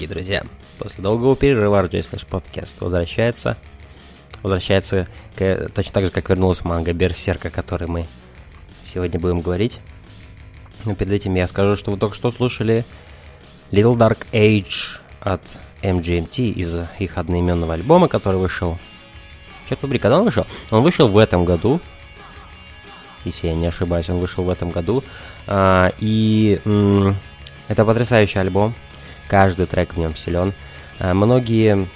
Дорогие друзья. После долгого перерыва RJ Slash Podcast возвращается. Возвращается к, точно так же, как вернулась манга Берсерка, о которой мы сегодня будем говорить. Но перед этим я скажу, что вы только что слушали Little Dark Age от MGMT из их одноименного альбома, который вышел... Черт побери, когда он вышел? Он вышел в этом году, если я не ошибаюсь, он вышел в этом году. А, и м- это потрясающий альбом. Каждый трек в нем силен. А, многие,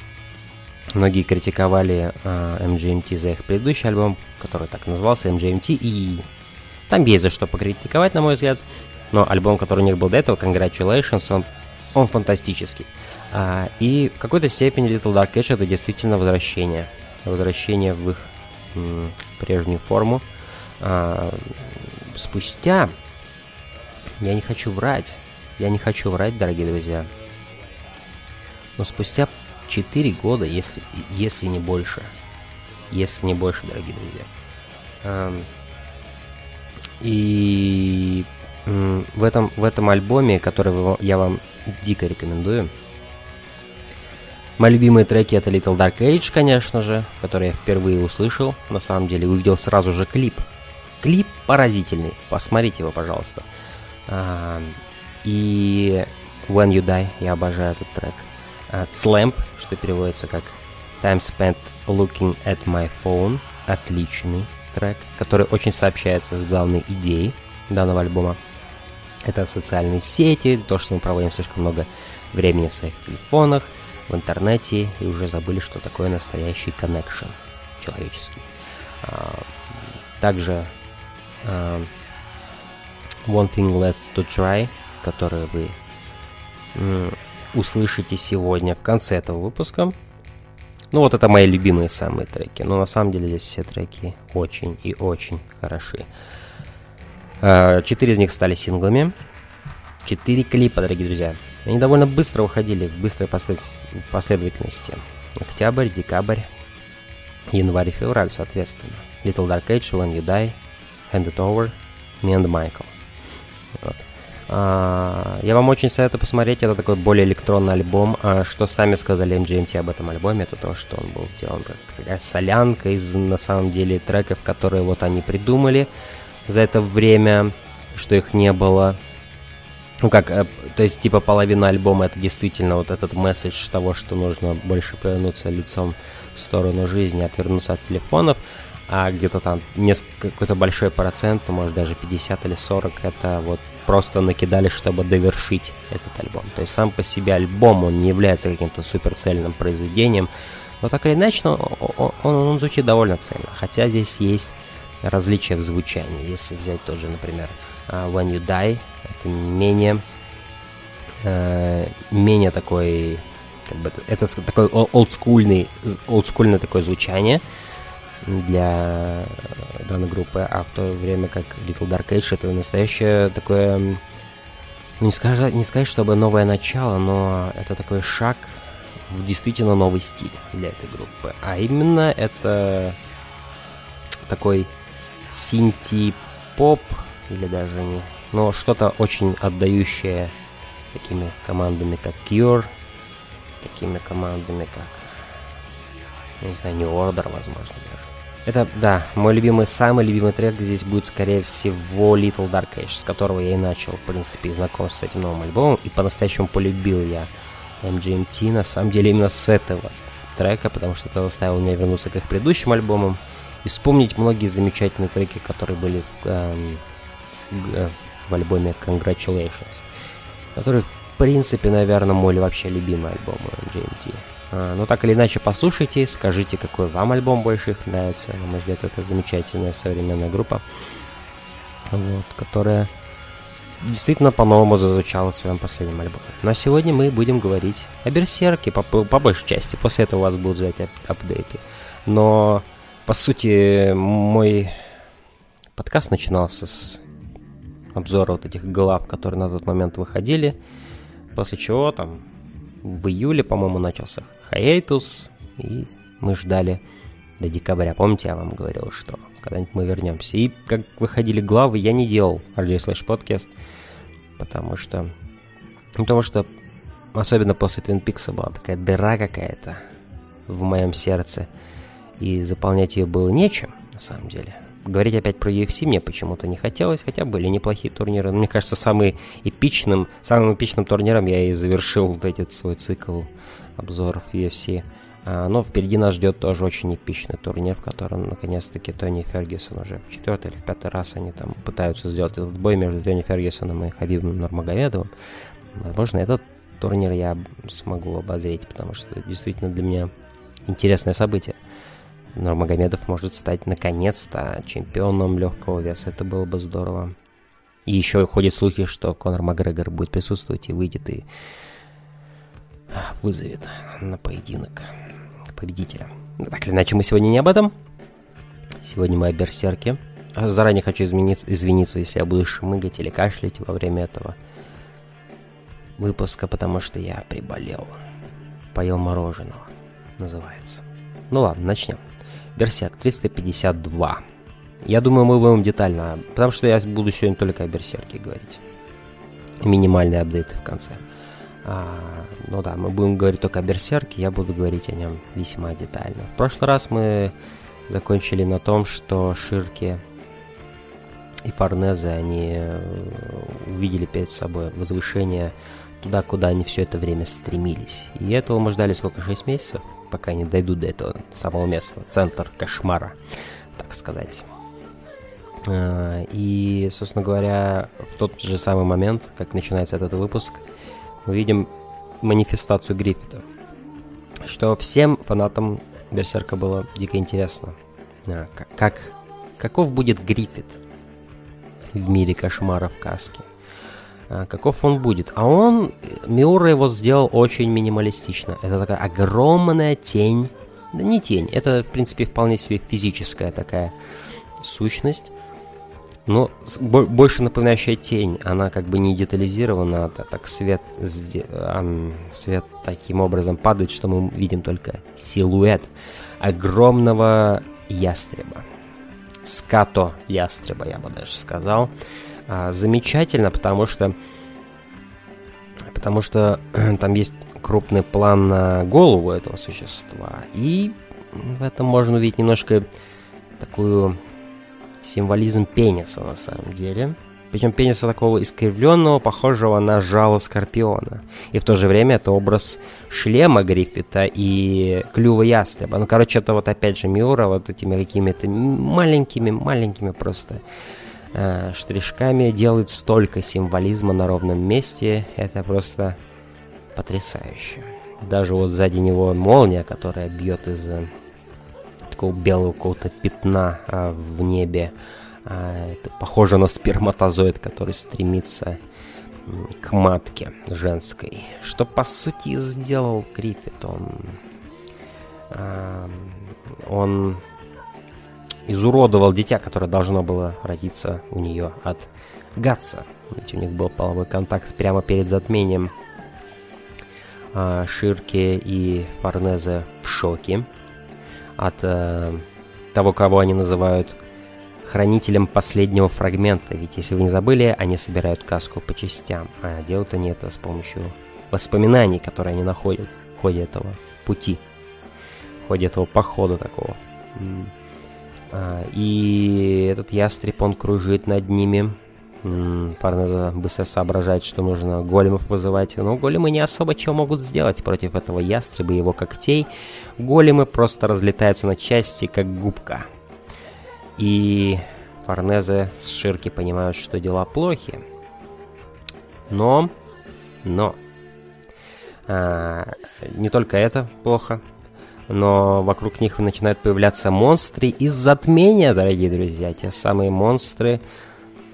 многие критиковали а, MGMT за их предыдущий альбом, который так назывался MGMT, и там есть за что покритиковать, на мой взгляд. Но альбом, который у них был до этого, Congratulations, он, он фантастический. А, и в какой-то степени Little Dark Age это действительно возвращение. Возвращение в их прежнюю форму. Спустя, я не хочу врать, я не хочу врать, дорогие друзья, но спустя 4 года, если, если не больше, если не больше, дорогие друзья, а, и в этом, в этом альбоме, который я вам дико рекомендую, Мои любимые треки это Little Dark Age, конечно же, который я впервые услышал. На самом деле увидел сразу же клип. Клип поразительный. Посмотрите его, пожалуйста. А, и When You Die, я обожаю этот трек. А, Slamp, что переводится как Time Spent Looking at My Phone. Отличный трек, который очень сообщается с главной идеей данного альбома. Это социальные сети, то, что мы проводим слишком много времени в своих телефонах, в интернете и уже забыли, что такое настоящий connection человеческий. А, также а, One Thing Left to Try, который вы услышите сегодня в конце этого выпуска. Ну вот это мои любимые самые треки, но на самом деле здесь все треки очень и очень хороши. А, четыре из них стали синглами. Четыре клипа, дорогие друзья. Они довольно быстро уходили в быстрой последовательности. Октябрь, декабрь, январь и февраль, соответственно. Little Dark Age, When You Die, Hand It Over, Me and Michael. Вот. А, я вам очень советую посмотреть, это такой более электронный альбом. А, что сами сказали MGMT об этом альбоме, это то, что он был сделан как такая солянка из, на самом деле, треков, которые вот они придумали за это время, что их не было. Ну как, э, то есть типа половина альбома это действительно вот этот месседж того, что нужно больше повернуться лицом в сторону жизни, отвернуться от телефонов, а где-то там несколько, какой-то большой процент, ну, может даже 50 или 40, это вот просто накидали, чтобы довершить этот альбом. То есть сам по себе альбом, он не является каким-то суперцельным произведением, но так или иначе, он, он, он, звучит довольно цельно. Хотя здесь есть различия в звучании. Если взять тот же, например, uh, When You Die, это менее, uh, менее такой, как бы, это такой олдскульный, олдскульное такое звучание для данной группы, а в то время как Little Dark Age это настоящее такое, ну не сказать, не сказать, чтобы новое начало, но это такой шаг в действительно новый стиль для этой группы. А именно это такой синти-поп, или даже не, но что-то очень отдающее такими командами, как Cure, такими командами, как, не знаю, New Order, возможно, даже. Это, да, мой любимый, самый любимый трек здесь будет, скорее всего, Little Dark Age, с которого я и начал, в принципе, знакомство с этим новым альбомом, и по-настоящему полюбил я MGMT, на самом деле, именно с этого трека, потому что это заставило меня вернуться к их предыдущим альбомам, и вспомнить многие замечательные треки, которые были в, эм, в альбоме Congratulations, который, в принципе, наверное, мой вообще любимый альбом GMT. А, но так или иначе, послушайте, скажите, какой вам альбом больше их нравится. На мой взгляд, это замечательная современная группа, вот, которая действительно по-новому зазвучала в своем последнем альбоме. Но сегодня мы будем говорить о Берсерке по, по большей части. После этого у вас будут взять ап апдейты. Но по сути, мой подкаст начинался с обзора вот этих глав, которые на тот момент выходили. После чего там в июле, по-моему, начался Hiatus, и мы ждали до декабря. Помните, я вам говорил, что когда-нибудь мы вернемся. И как выходили главы, я не делал RJ Slash подкаст, потому что... Потому что особенно после Твин Пикса была такая дыра какая-то в моем сердце, и заполнять ее было нечем, на самом деле. Говорить опять про UFC мне почему-то не хотелось, хотя были неплохие турниры. Но мне кажется, самый эпичным, самым эпичным турниром я и завершил вот этот свой цикл обзоров UFC. А, но впереди нас ждет тоже очень эпичный турнир, в котором наконец-таки Тони Фергюсон уже в четвертый или в пятый раз они там пытаются сделать этот бой между Тони Фергюсоном и Хабибом Нурмагомедовым. Возможно, этот турнир я смогу обозреть, потому что это действительно для меня интересное событие. Нурмагомедов может стать наконец-то чемпионом легкого веса. Это было бы здорово. И еще ходят слухи, что Конор Макгрегор будет присутствовать и выйдет и вызовет на поединок победителя. Но так или иначе, мы сегодня не об этом. Сегодня мы о Берсерке. Заранее хочу извиниться, извиниться, если я буду шмыгать или кашлять во время этого выпуска, потому что я приболел. Поел мороженого, называется. Ну ладно, начнем. Берсерк 352. Я думаю, мы будем детально, потому что я буду сегодня только о Берсерке говорить. Минимальные апдейты в конце. А, ну да, мы будем говорить только о Берсерке, я буду говорить о нем весьма детально. В прошлый раз мы закончили на том, что Ширки и Форнезе, они э, увидели перед собой возвышение туда, куда они все это время стремились. И этого мы ждали сколько, 6 месяцев, пока они дойдут до этого самого места, центр кошмара, так сказать. А, и, собственно говоря, в тот же самый момент, как начинается этот выпуск, мы видим манифестацию Гриффита. Что всем фанатам Берсерка было дико интересно. А, как, каков будет Гриффит в мире кошмаров каски? А, каков он будет? А он, Миура его сделал очень минималистично. Это такая огромная тень. Да не тень, это, в принципе, вполне себе физическая такая сущность но больше напоминающая тень, она как бы не детализирована, а так свет, свет таким образом падает, что мы видим только силуэт огромного ястреба. Скато ястреба, я бы даже сказал. А, замечательно, потому что потому что там есть крупный план на голову этого существа. И в этом можно увидеть немножко такую символизм пениса на самом деле. Причем пениса такого искривленного, похожего на жало скорпиона. И в то же время это образ шлема Гриффита и клюва ястреба. Ну, короче, это вот опять же Миура вот этими какими-то маленькими-маленькими просто э, штришками делает столько символизма на ровном месте. Это просто потрясающе. Даже вот сзади него молния, которая бьет из такого белого какого-то пятна а, в небе. А, это похоже на сперматозоид, который стремится к матке женской. Что по сути сделал Гриффит. Он, а, он изуродовал дитя, которое должно было родиться у нее от Гатса. Ведь у них был половой контакт прямо перед затмением. А, Ширки и Форнезе в шоке от э, того, кого они называют хранителем последнего фрагмента. Ведь если вы не забыли, они собирают каску по частям, а делают они это с помощью воспоминаний, которые они находят в ходе этого пути, в ходе этого похода такого. А, и этот ястреб, он кружит над ними, Фарнеза быстро соображает, что нужно големов вызывать. Но големы не особо чего могут сделать против этого ястреба и его когтей. Големы просто разлетаются на части, как губка. И Фарнезе с Ширки понимают, что дела плохи. Но, но, а, не только это плохо, но вокруг них начинают появляться монстры из затмения, дорогие друзья. Те самые монстры,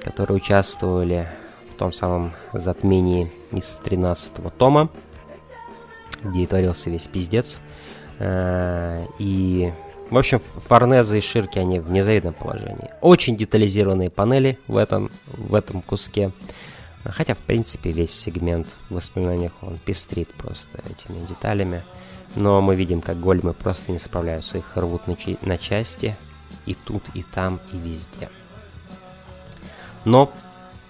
которые участвовали в том самом затмении из 13-го тома, где и творился весь пиздец. Э, и, в общем, Форнеза и Ширки, они в незавидном положении. Очень детализированные панели в этом, в этом куске. Хотя, в принципе, весь сегмент в воспоминаниях, он пестрит просто этими деталями. Но мы видим, как големы просто не справляются, их рвут на, на части. И тут, и там, и везде. Но,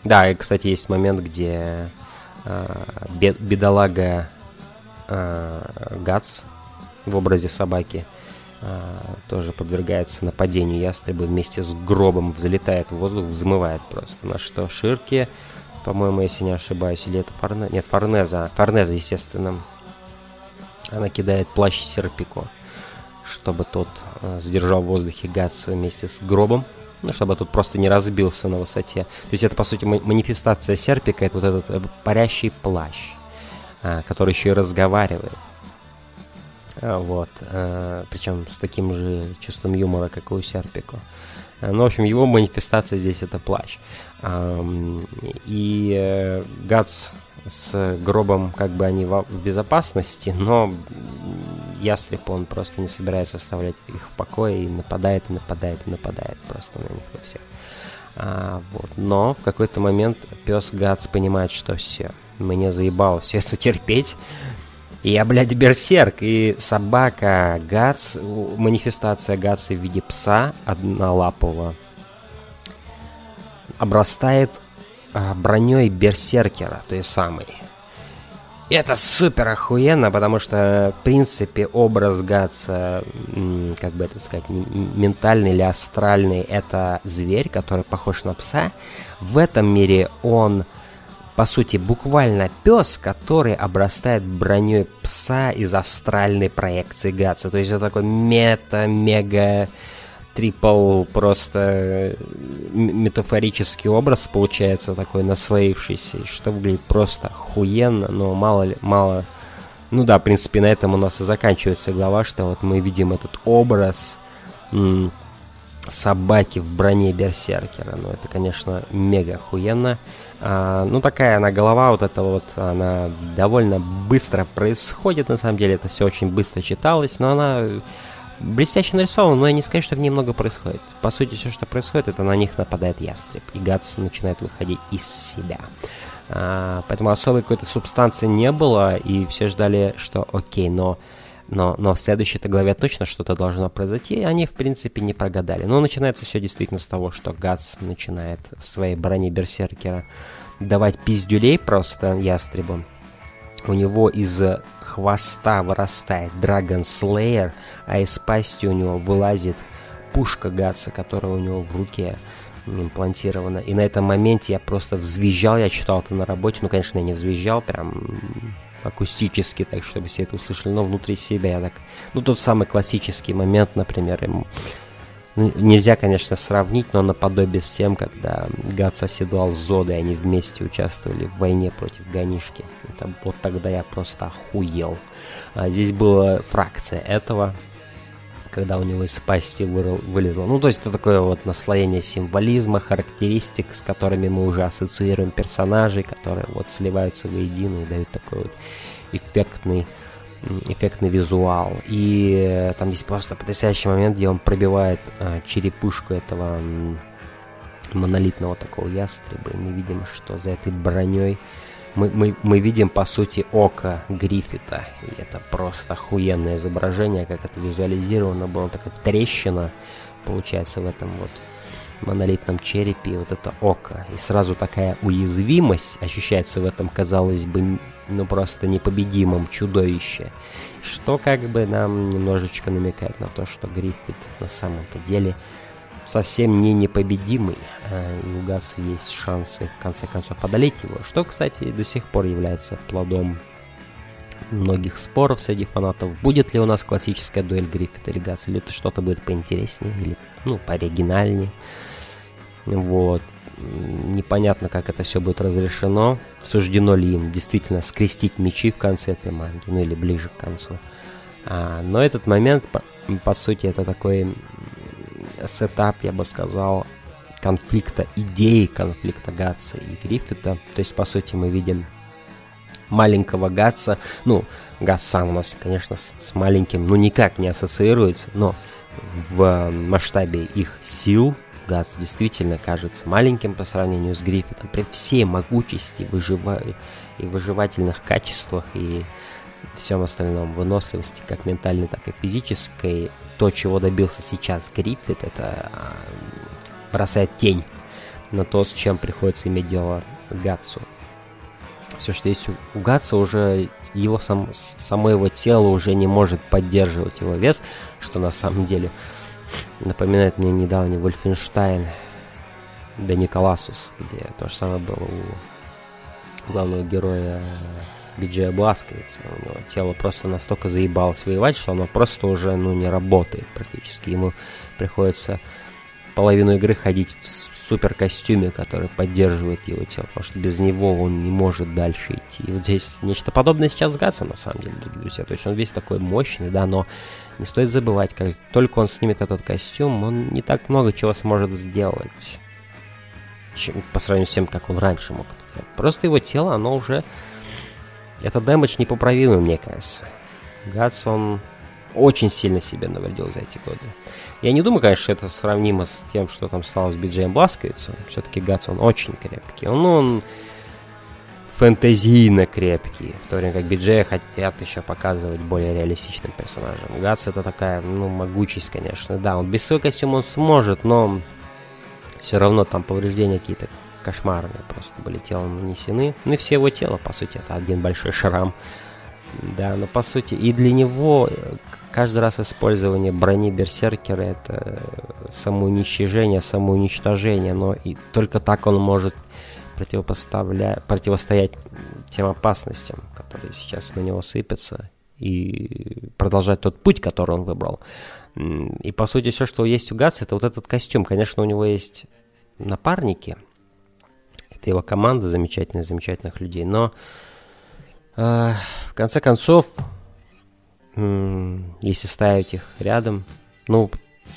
да, и, кстати, есть момент, где э, бедолага э, Гац в образе собаки э, тоже подвергается нападению ястреба вместе с гробом, взлетает в воздух, взмывает просто. На что Ширки, по-моему, если не ошибаюсь, или это Форне... Нет, Форнеза. Форнеза, естественно. Она кидает плащ Серпико, чтобы тот э, задержал в воздухе Гац вместе с гробом ну, чтобы тут просто не разбился на высоте. То есть это, по сути, манифестация серпика, это вот этот э, парящий плащ, а, который еще и разговаривает. А, вот. А, причем с таким же чувством юмора, как и у Серпико. Ну, в общем, его манифестация здесь это плащ. И э, Гац с гробом, как бы они в безопасности, но ястреб, он просто не собирается оставлять их в покое и нападает, и нападает, и нападает просто на них, на всех. А, вот. Но в какой-то момент пес Гац понимает, что все, мне заебало все это терпеть, и я, блядь, берсерк, и собака Гац, манифестация Гаца в виде пса однолапого, обрастает броней берсеркера, той самой. И это супер охуенно, потому что, в принципе, образ Гатса, как бы это сказать, ментальный или астральный, это зверь, который похож на пса. В этом мире он, по сути, буквально пес, который обрастает броней пса из астральной проекции Гатса. То есть это такой мета-мега трипл просто э, метафорический образ получается такой наслоившийся, что выглядит просто охуенно, но мало ли, мало... Ну да, в принципе, на этом у нас и заканчивается глава, что вот мы видим этот образ м- собаки в броне берсеркера. Ну, это, конечно, мега охуенно. А, ну, такая она голова, вот эта вот, она довольно быстро происходит, на самом деле, это все очень быстро читалось, но она блестяще нарисован, но я не скажу, что в ней много происходит. По сути, все, что происходит, это на них нападает ястреб, и Гац начинает выходить из себя. А, поэтому особой какой-то субстанции не было, и все ждали, что окей, но, но, но в следующей-то главе точно что-то должно произойти, и они, в принципе, не прогадали. Но начинается все действительно с того, что Гац начинает в своей броне Берсеркера давать пиздюлей просто ястребам, у него из хвоста вырастает Dragon Slayer, а из пасти у него вылазит пушка Гатса, которая у него в руке имплантирована. И на этом моменте я просто взвизжал, я читал это на работе, ну, конечно, я не взвизжал, прям акустически, так чтобы все это услышали, но внутри себя я так... Ну, тот самый классический момент, например, ему ну, нельзя, конечно, сравнить, но наподобие с тем, когда Гац оседлал Зода, и они вместе участвовали в войне против Ганишки. Это вот тогда я просто охуел. А здесь была фракция этого, когда у него из пасти вылезло. Ну, то есть это такое вот наслоение символизма, характеристик, с которыми мы уже ассоциируем персонажей, которые вот сливаются воедино и дают такой вот эффектный эффектный визуал. И э, там есть просто потрясающий момент, где он пробивает э, черепушку этого э, монолитного такого ястреба. И мы видим, что за этой броней мы, мы, мы видим, по сути, око Гриффита. И это просто охуенное изображение, как это визуализировано было. Такая трещина, получается, в этом вот монолитном черепе, вот это око. И сразу такая уязвимость ощущается в этом, казалось бы, ну просто непобедимом чудовище. Что как бы нам немножечко намекает на то, что Гриффит на самом-то деле совсем не непобедимый, а и у Гаса есть шансы в конце концов одолеть его, что, кстати, до сих пор является плодом многих споров среди фанатов, будет ли у нас классическая дуэль Гриффита и Гаса, или это что-то будет поинтереснее, или, ну, пооригинальнее. Вот непонятно, как это все будет разрешено. Суждено ли им действительно скрестить мечи в конце этой манги, ну или ближе к концу. А, но этот момент, по, по сути, это такой сетап, я бы сказал, конфликта, идеи конфликта Гатса и Гриффита. То есть, по сути, мы видим маленького Гатса. Ну, Гатс сам у нас, конечно, с, с маленьким, ну, никак не ассоциируется, но в масштабе их сил Гатс действительно кажется маленьким по сравнению с Гриффитом. При всей могучести выжива... и выживательных качествах и всем остальном, выносливости, как ментальной, так и физической, то, чего добился сейчас Гриффит, это а, бросает тень на то, с чем приходится иметь дело Гатсу. все, что есть у Гатса, уже его сам, само его тело уже не может поддерживать его вес, что на самом деле напоминает мне недавний Вольфенштайн, да Николасус, где то же самое было у главного героя Биджея Бласковица. У него тело просто настолько заебалось воевать, что оно просто уже ну, не работает практически. Ему приходится половину игры ходить в супер костюме, который поддерживает его тело, потому что без него он не может дальше идти. И вот здесь нечто подобное сейчас с на самом деле, дорогие друзья. То есть он весь такой мощный, да, но не стоит забывать, как только он снимет этот костюм, он не так много чего сможет сделать чем, по сравнению с тем, как он раньше мог это делать. Просто его тело, оно уже... Это дэмэдж непоправимый, мне кажется. Гатс, он очень сильно себе навредил за эти годы. Я не думаю, конечно, что это сравнимо с тем, что там стало с Биджеем Бласковицем. Все-таки Гатс, он очень крепкий. Он, он фэнтезийно крепкий, в то время как Биджея хотят еще показывать более реалистичным персонажем. Гатс это такая, ну, могучесть, конечно. Да, он без своего костюма он сможет, но все равно там повреждения какие-то кошмарные просто были телом нанесены. Ну и все его тело, по сути, это один большой шрам. Да, но по сути и для него э, каждый раз использование брони Берсеркера это самоуничтожение, самоуничтожение, но и только так он может противопоставля... противостоять тем опасностям, которые сейчас на него сыпятся, и продолжать тот путь, который он выбрал. И по сути все, что есть у Гатса, это вот этот костюм. Конечно, у него есть напарники, это его команда замечательных, замечательных людей, но э, в конце концов, если ставить их рядом, ну,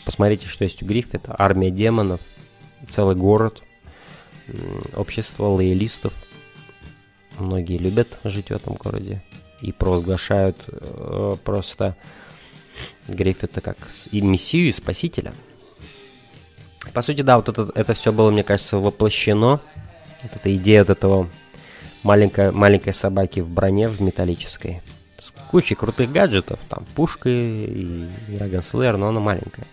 посмотрите, что есть у Гриффита, армия демонов, целый город, общество лоялистов, многие любят жить в этом городе и провозглашают э, просто Гриффита как и мессию, и спасителя. По сути, да, вот это, это все было, мне кажется, воплощено. Вот эта идея вот этого маленькой, маленькой собаки в броне, в металлической. С кучей крутых гаджетов, там пушка и, и Раган но она маленькая.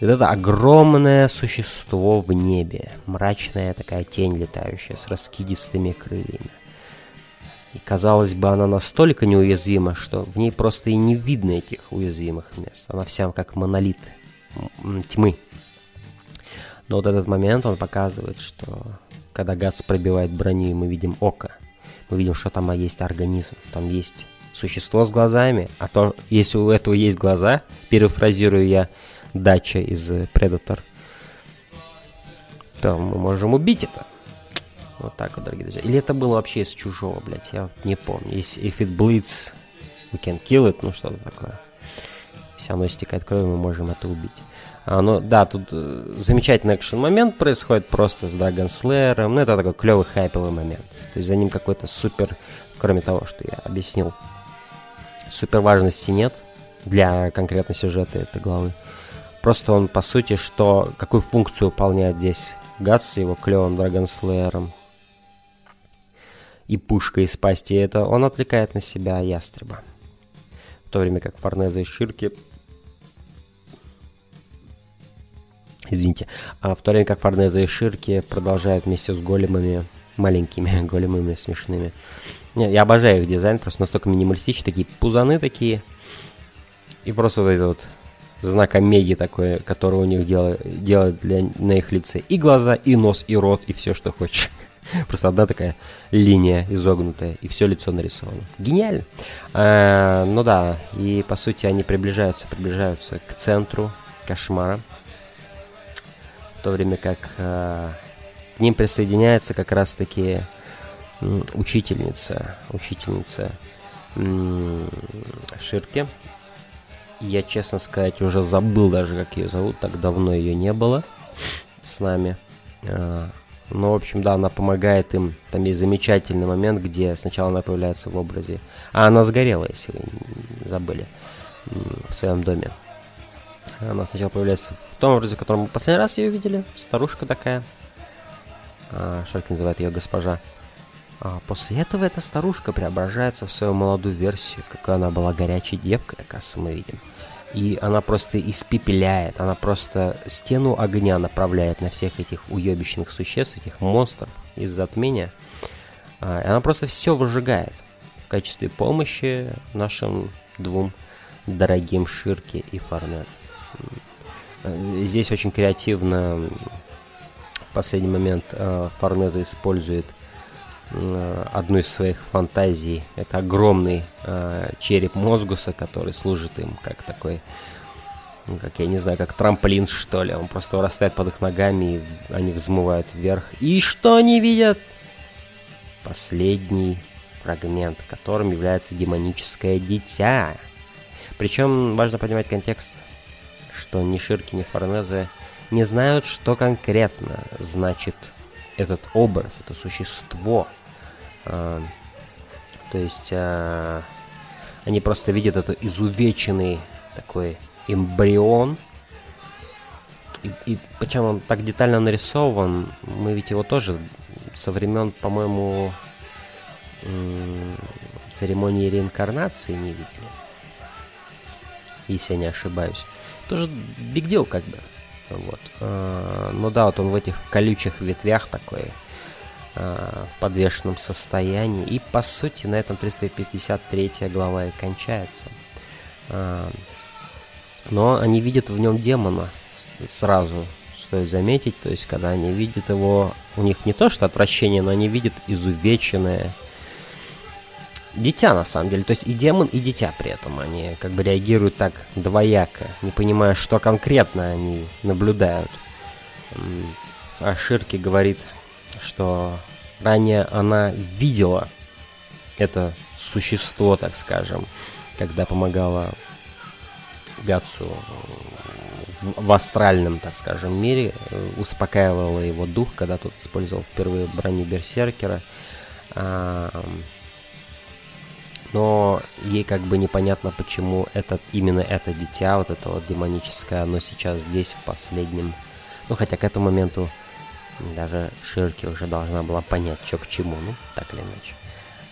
И это огромное существо в небе, мрачная такая тень летающая с раскидистыми крыльями. И казалось бы, она настолько неуязвима, что в ней просто и не видно этих уязвимых мест. Она вся как монолит тьмы. Но вот этот момент он показывает, что когда Гац пробивает броню, и мы видим око, мы видим, что там есть организм, там есть существо с глазами, а то, если у этого есть глаза, перефразирую я Дача из Predator, то мы можем убить это. Вот так вот, дорогие друзья. Или это было вообще из чужого, блядь, я не помню. Если if it bleeds, we can kill it, ну что-то такое. Если оно истекает кровью, мы можем это убить. А, ну, да, тут э, замечательный экшен момент происходит просто с Dragon Slayer. Ну, это такой клевый хайповый момент. То есть за ним какой-то супер, кроме того, что я объяснил, супер важности нет для конкретно сюжета этой главы. Просто он, по сути, что, какую функцию выполняет здесь Газ с его клевым Slayer'ом и пушка из пасти, это он отвлекает на себя ястреба. В то время как Форнеза и Ширки... Извините. А в то время как Форнеза и Ширки продолжают вместе с големами, маленькими големами смешными. Не, я обожаю их дизайн, просто настолько минималистичный, такие пузаны такие. И просто вот этот вот знак Омеги такой, который у них делает, делает для, на их лице и глаза, и нос, и рот, и все, что хочешь. Просто одна такая линия изогнутая, и все лицо нарисовано. Гениально. А, ну да, и по сути они приближаются, приближаются к центру кошмара. В то время как а, к ним присоединяется как раз-таки учительница, учительница Ширки. Я, честно сказать, уже забыл даже, как ее зовут, так давно ее не было с нами. Ну, в общем, да, она помогает им. Там есть замечательный момент, где сначала она появляется в образе... А, она сгорела, если вы забыли, в своем доме. Она сначала появляется в том образе, в котором мы последний раз ее видели. Старушка такая. А, Шарки называет ее госпожа. А после этого эта старушка преображается в свою молодую версию, какой она была горячей девкой, оказывается, мы видим. И она просто испепеляет, она просто стену огня направляет на всех этих уебищных существ, этих монстров из затмения. А, она просто все выжигает в качестве помощи нашим двум дорогим Ширке и Фарнет. Здесь очень креативно в последний момент э, Форнеза использует одну из своих фантазий. Это огромный э, череп Мозгуса, который служит им как такой, ну, как я не знаю, как трамплин что ли. Он просто вырастает под их ногами, и они взмывают вверх. И что они видят? Последний фрагмент, которым является демоническое дитя. Причем важно понимать контекст, что ни Ширки, ни Форнезе не знают, что конкретно значит этот образ, это существо. А, то есть а, они просто видят это изувеченный такой эмбрион. И, и причем он так детально нарисован, мы ведь его тоже со времен, по-моему, церемонии реинкарнации не видели. Если я не ошибаюсь. Тоже биг дел как бы. Вот. А, ну да, вот он в этих колючих ветвях такой, в подвешенном состоянии. И по сути на этом 353 глава и кончается. А, но они видят в нем демона сразу, стоит заметить. То есть, когда они видят его, у них не то что отвращение, но они видят изувеченное, дитя, на самом деле. То есть и демон, и дитя при этом. Они как бы реагируют так двояко, не понимая, что конкретно они наблюдают. А Ширки говорит, что ранее она видела это существо, так скажем, когда помогала Гацу в астральном, так скажем, мире, успокаивала его дух, когда тот использовал впервые броню Берсеркера но ей как бы непонятно, почему этот, именно это дитя, вот это вот демоническое, оно сейчас здесь, в последнем. Ну, хотя к этому моменту даже Ширки уже должна была понять, что к чему, ну, так или иначе.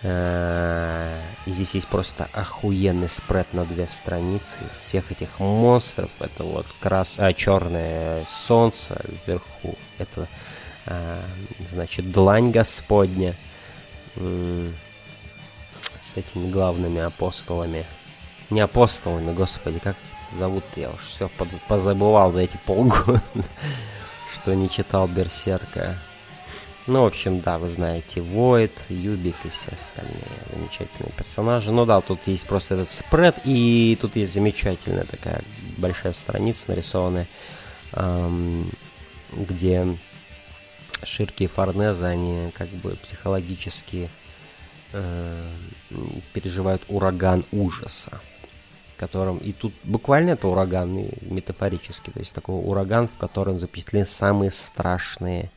Э, и здесь есть просто охуенный спред на две страницы из всех этих монстров. Это вот крас... а, черное солнце вверху. Это, а, значит, длань Господня с этими главными апостолами. Не апостолами, господи, как зовут я уж все позабывал за эти полгода, что не читал Берсерка. Ну, в общем, да, вы знаете, Войд, Юбик и все остальные замечательные персонажи. Ну да, тут есть просто этот спред, и тут есть замечательная такая большая страница нарисованная, эм, где Ширки и Форнеза, они как бы психологически э, переживают ураган ужаса, которым и тут буквально это ураган, и метафорически, то есть такой ураган, в котором запечатлены самые страшные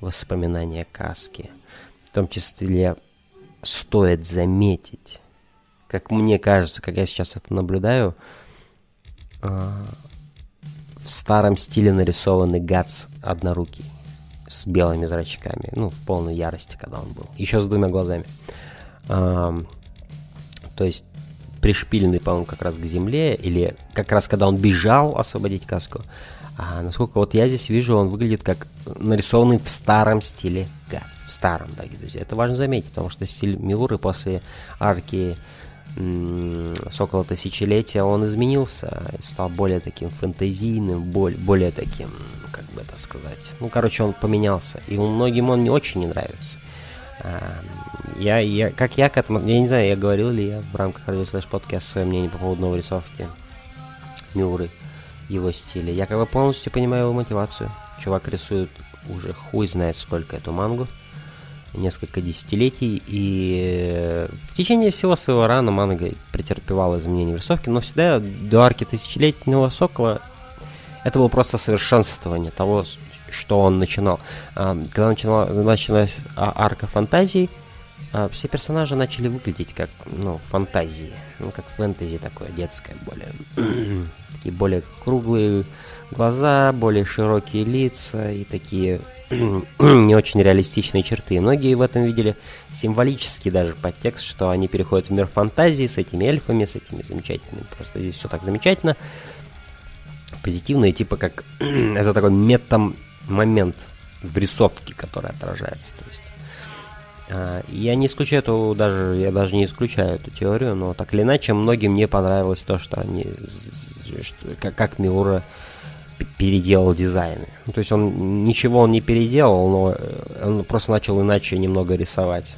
воспоминания Каски. В том числе стоит заметить, как мне кажется, как я сейчас это наблюдаю, э, в старом стиле нарисованный Гац однорукий с белыми зрачками, ну, в полной ярости, когда он был. Еще с двумя глазами. А, то есть пришпиленный, по-моему, как раз к земле, или как раз когда он бежал освободить каску. А насколько вот я здесь вижу, он выглядит как нарисованный в старом стиле Гац. В старом, дорогие друзья. Это важно заметить, потому что стиль Милуры после арки Сокола Тысячелетия, он изменился, стал более таким фэнтезийным, более, более таким, как бы это сказать. Ну, короче, он поменялся. И многим он не очень не нравится. Я, я, как я к этому, я не знаю, я говорил ли я в рамках Radio Slash подкаст свое мнение по поводу новой рисовки Мюры, его стиля. Я как бы полностью понимаю его мотивацию. Чувак рисует уже хуй знает сколько эту мангу, несколько десятилетий, и в течение всего своего рана манга претерпевала изменения в рисовке, но всегда до арки тысячелетнего сокола это было просто совершенствование того, что он начинал. Когда начала, началась а, арка фантазий, все персонажи начали выглядеть как, ну, фантазии. Ну, как фэнтези такое, детское более. такие более круглые глаза, более широкие лица и такие не очень реалистичные черты. Многие в этом видели символический даже подтекст, что они переходят в мир фантазии с этими эльфами, с этими замечательными. Просто здесь все так замечательно. Позитивно и типа как это такой метам момент в рисовке, который отражается. То есть А, я не исключаю эту даже, я даже не исключаю эту теорию, но так или иначе многим не понравилось то, что они, что, как, как Миура переделал дизайны. То есть он ничего он не переделал, но э, он просто начал иначе немного рисовать.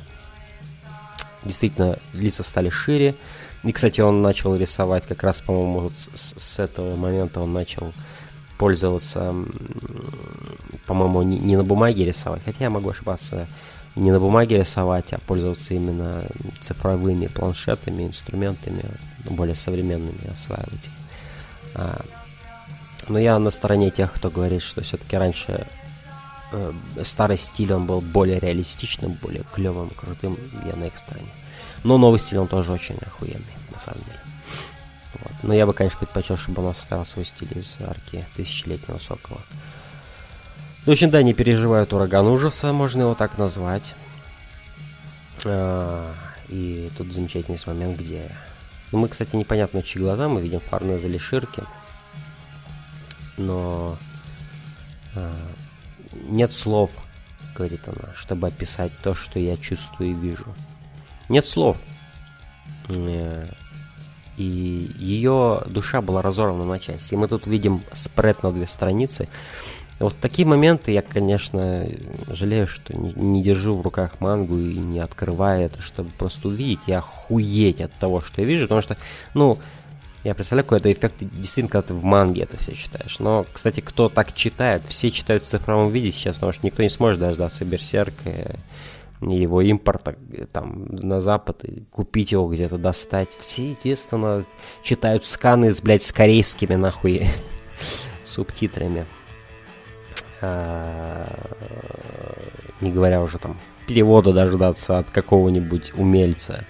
Действительно, лица стали шире. И, кстати, он начал рисовать как раз, по-моему, вот с, с этого момента он начал пользоваться, по-моему, не, не на бумаге рисовать, хотя я могу ошибаться, не на бумаге рисовать, а пользоваться именно цифровыми планшетами, инструментами, более современными осваивать. А, но я на стороне тех, кто говорит, что все-таки раньше э, старый стиль он был более реалистичным, более клевым, крутым, я на их стороне. Но новый стиль он тоже очень охуенный, на самом деле. Вот. Но я бы, конечно, предпочел, чтобы он оставил свой стиль из арки тысячелетнего сокола. В общем, да, не переживают ураган ужаса, можно его так назвать. А, и тут замечательный момент, где... Ну, мы, кстати, непонятно, чьи глаза, мы видим Фарнеза Лиширки но э, нет слов, говорит она, чтобы описать то, что я чувствую и вижу. Нет слов. Э, и ее душа была разорвана на части. И мы тут видим спред на две страницы. Вот в такие моменты я, конечно, жалею, что не, не держу в руках мангу и не открываю это, чтобы просто увидеть и охуеть от того, что я вижу. Потому что, ну, я представляю, какой это эффект действительно, когда ты в манге это все читаешь. Но, кстати, кто так читает, все читают в цифровом виде сейчас, потому что никто не сможет дождаться Берсерка, его импорта там на запад, и купить его где-то, достать. Все, естественно, читают сканы с, блядь, с корейскими, нахуй, субтитрами. А, не говоря уже там перевода дождаться от какого-нибудь умельца.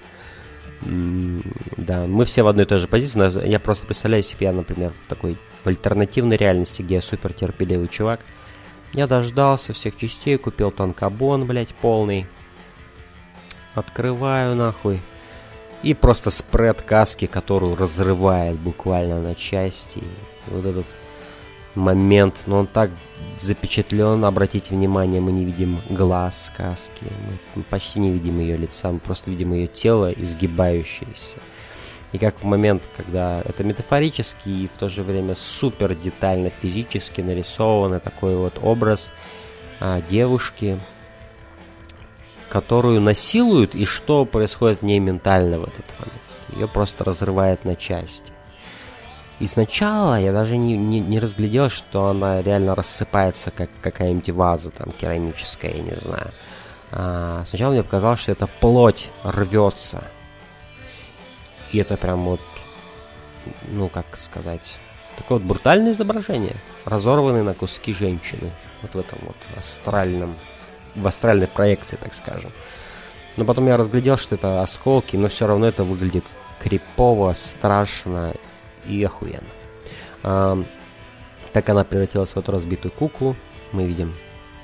Да, мы все в одной и той же позиции. Я просто представляю себе, я, например, в такой в альтернативной реальности, где я супер терпеливый чувак. Я дождался всех частей, купил танкобон, блять, полный. Открываю нахуй. И просто спред каски, которую разрывает буквально на части. Вот этот момент, но он так запечатлен, обратите внимание, мы не видим глаз сказки, мы почти не видим ее лица, мы просто видим ее тело, изгибающееся. И как в момент, когда это метафорически и в то же время супер детально физически нарисованный такой вот образ а, девушки, которую насилуют, и что происходит в ней ментально в этот момент. Ее просто разрывает на части. И сначала я даже не, не, не разглядел, что она реально рассыпается, как какая-нибудь ваза там керамическая, я не знаю. А, сначала мне показалось, что это плоть рвется. И это прям вот, ну как сказать, такое вот брутальное изображение, разорванные на куски женщины. Вот в этом вот астральном, в астральной проекции, так скажем. Но потом я разглядел, что это осколки, но все равно это выглядит крипово, страшно и охуенно. А, так она превратилась в эту разбитую куклу. Мы видим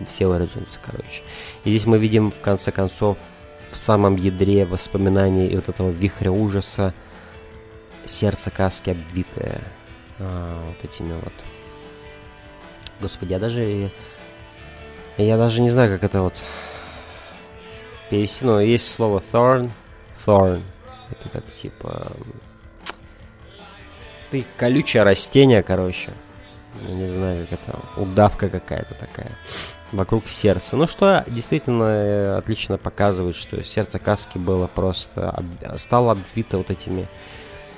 все Origins, короче. И здесь мы видим, в конце концов, в самом ядре воспоминаний и вот этого вихря ужаса сердце каски обвитое а, вот этими вот. Господи, я даже... Я даже не знаю, как это вот перевести, но есть слово thorn. Thorn. Это как типа ты колючее растение, короче. Я не знаю, как это, удавка какая-то такая вокруг сердца. Ну, что действительно э, отлично показывает, что сердце каски было просто, стало обвито вот этими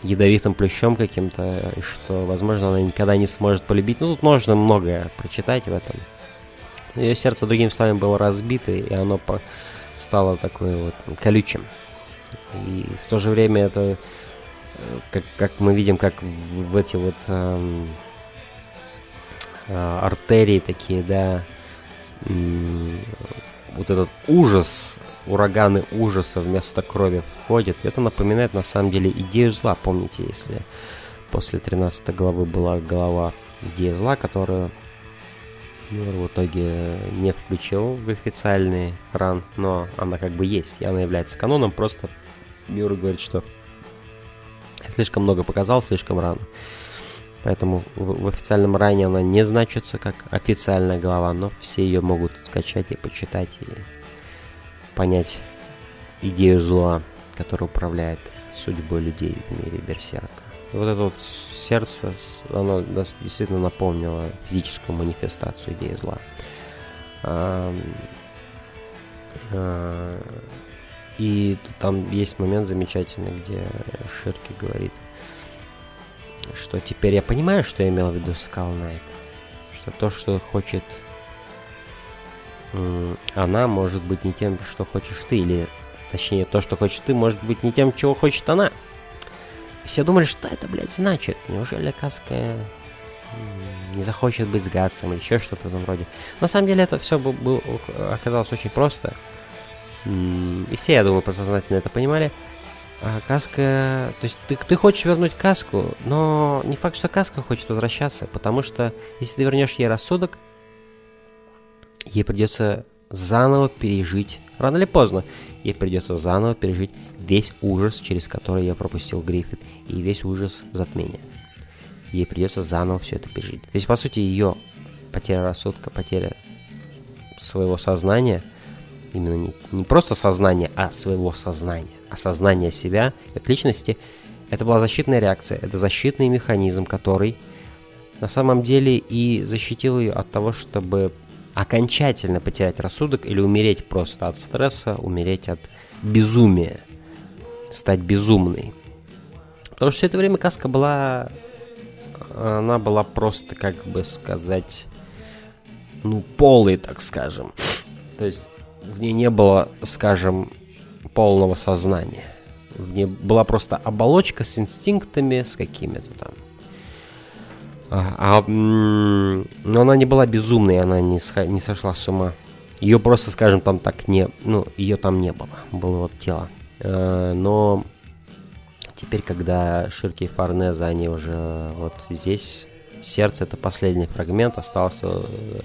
ядовитым плющом каким-то, и что, возможно, она никогда не сможет полюбить. Ну, тут можно многое прочитать в этом. Ее сердце, другими словами, было разбито, и оно стало такое вот колючим. И в то же время это как, как мы видим, как в, в эти вот эм, э, артерии такие, да, э, вот этот ужас, ураганы ужаса вместо крови входят. Это напоминает на самом деле идею зла, помните, если после 13 главы была глава идея зла, которую Мир в итоге не включил в официальный ран, но она как бы есть, и она является каноном, просто Мир говорит, что слишком много показал, слишком рано. Поэтому в, в официальном ране она не значится как официальная глава, но все ее могут скачать и почитать и понять идею зла, которая управляет судьбой людей в мире Берсерка. Вот это вот сердце, оно действительно напомнило физическую манифестацию идеи зла. А, а, и там есть момент замечательный, где Ширки говорит, что теперь я понимаю, что я имел в виду Skull Knight. Что то, что хочет она, может быть не тем, что хочешь ты, или точнее то, что хочешь ты, может быть не тем, чего хочет она. Все думали, что это, блядь, значит. Неужели Каска не захочет быть с Гатсом или еще что-то в этом роде. На самом деле это все был, оказалось очень просто. И все, я думаю, подсознательно это понимали. А каска... То есть ты, ты хочешь вернуть каску, но не факт, что каска хочет возвращаться, потому что если ты вернешь ей рассудок, ей придется заново пережить, рано или поздно, ей придется заново пережить весь ужас, через который я пропустил Гриффит, и весь ужас затмения. Ей придется заново все это пережить. То есть, по сути, ее потеря рассудка, потеря своего сознания, именно не, не просто сознания, а своего сознания, осознание себя как личности, это была защитная реакция, это защитный механизм, который на самом деле и защитил ее от того, чтобы окончательно потерять рассудок или умереть просто от стресса, умереть от безумия, стать безумной. Потому что все это время Каска была... Она была просто, как бы сказать, ну, полой, так скажем. То есть в ней не было, скажем, полного сознания. В ней была просто оболочка с инстинктами, с какими-то там а, а, но она не была безумной, она не, не сошла с ума. Ее просто, скажем, там так не... Ну, ее там не было. Было вот тело. А, но теперь, когда Ширки и Фарнеза, они уже вот здесь... Сердце — это последний фрагмент, остался э,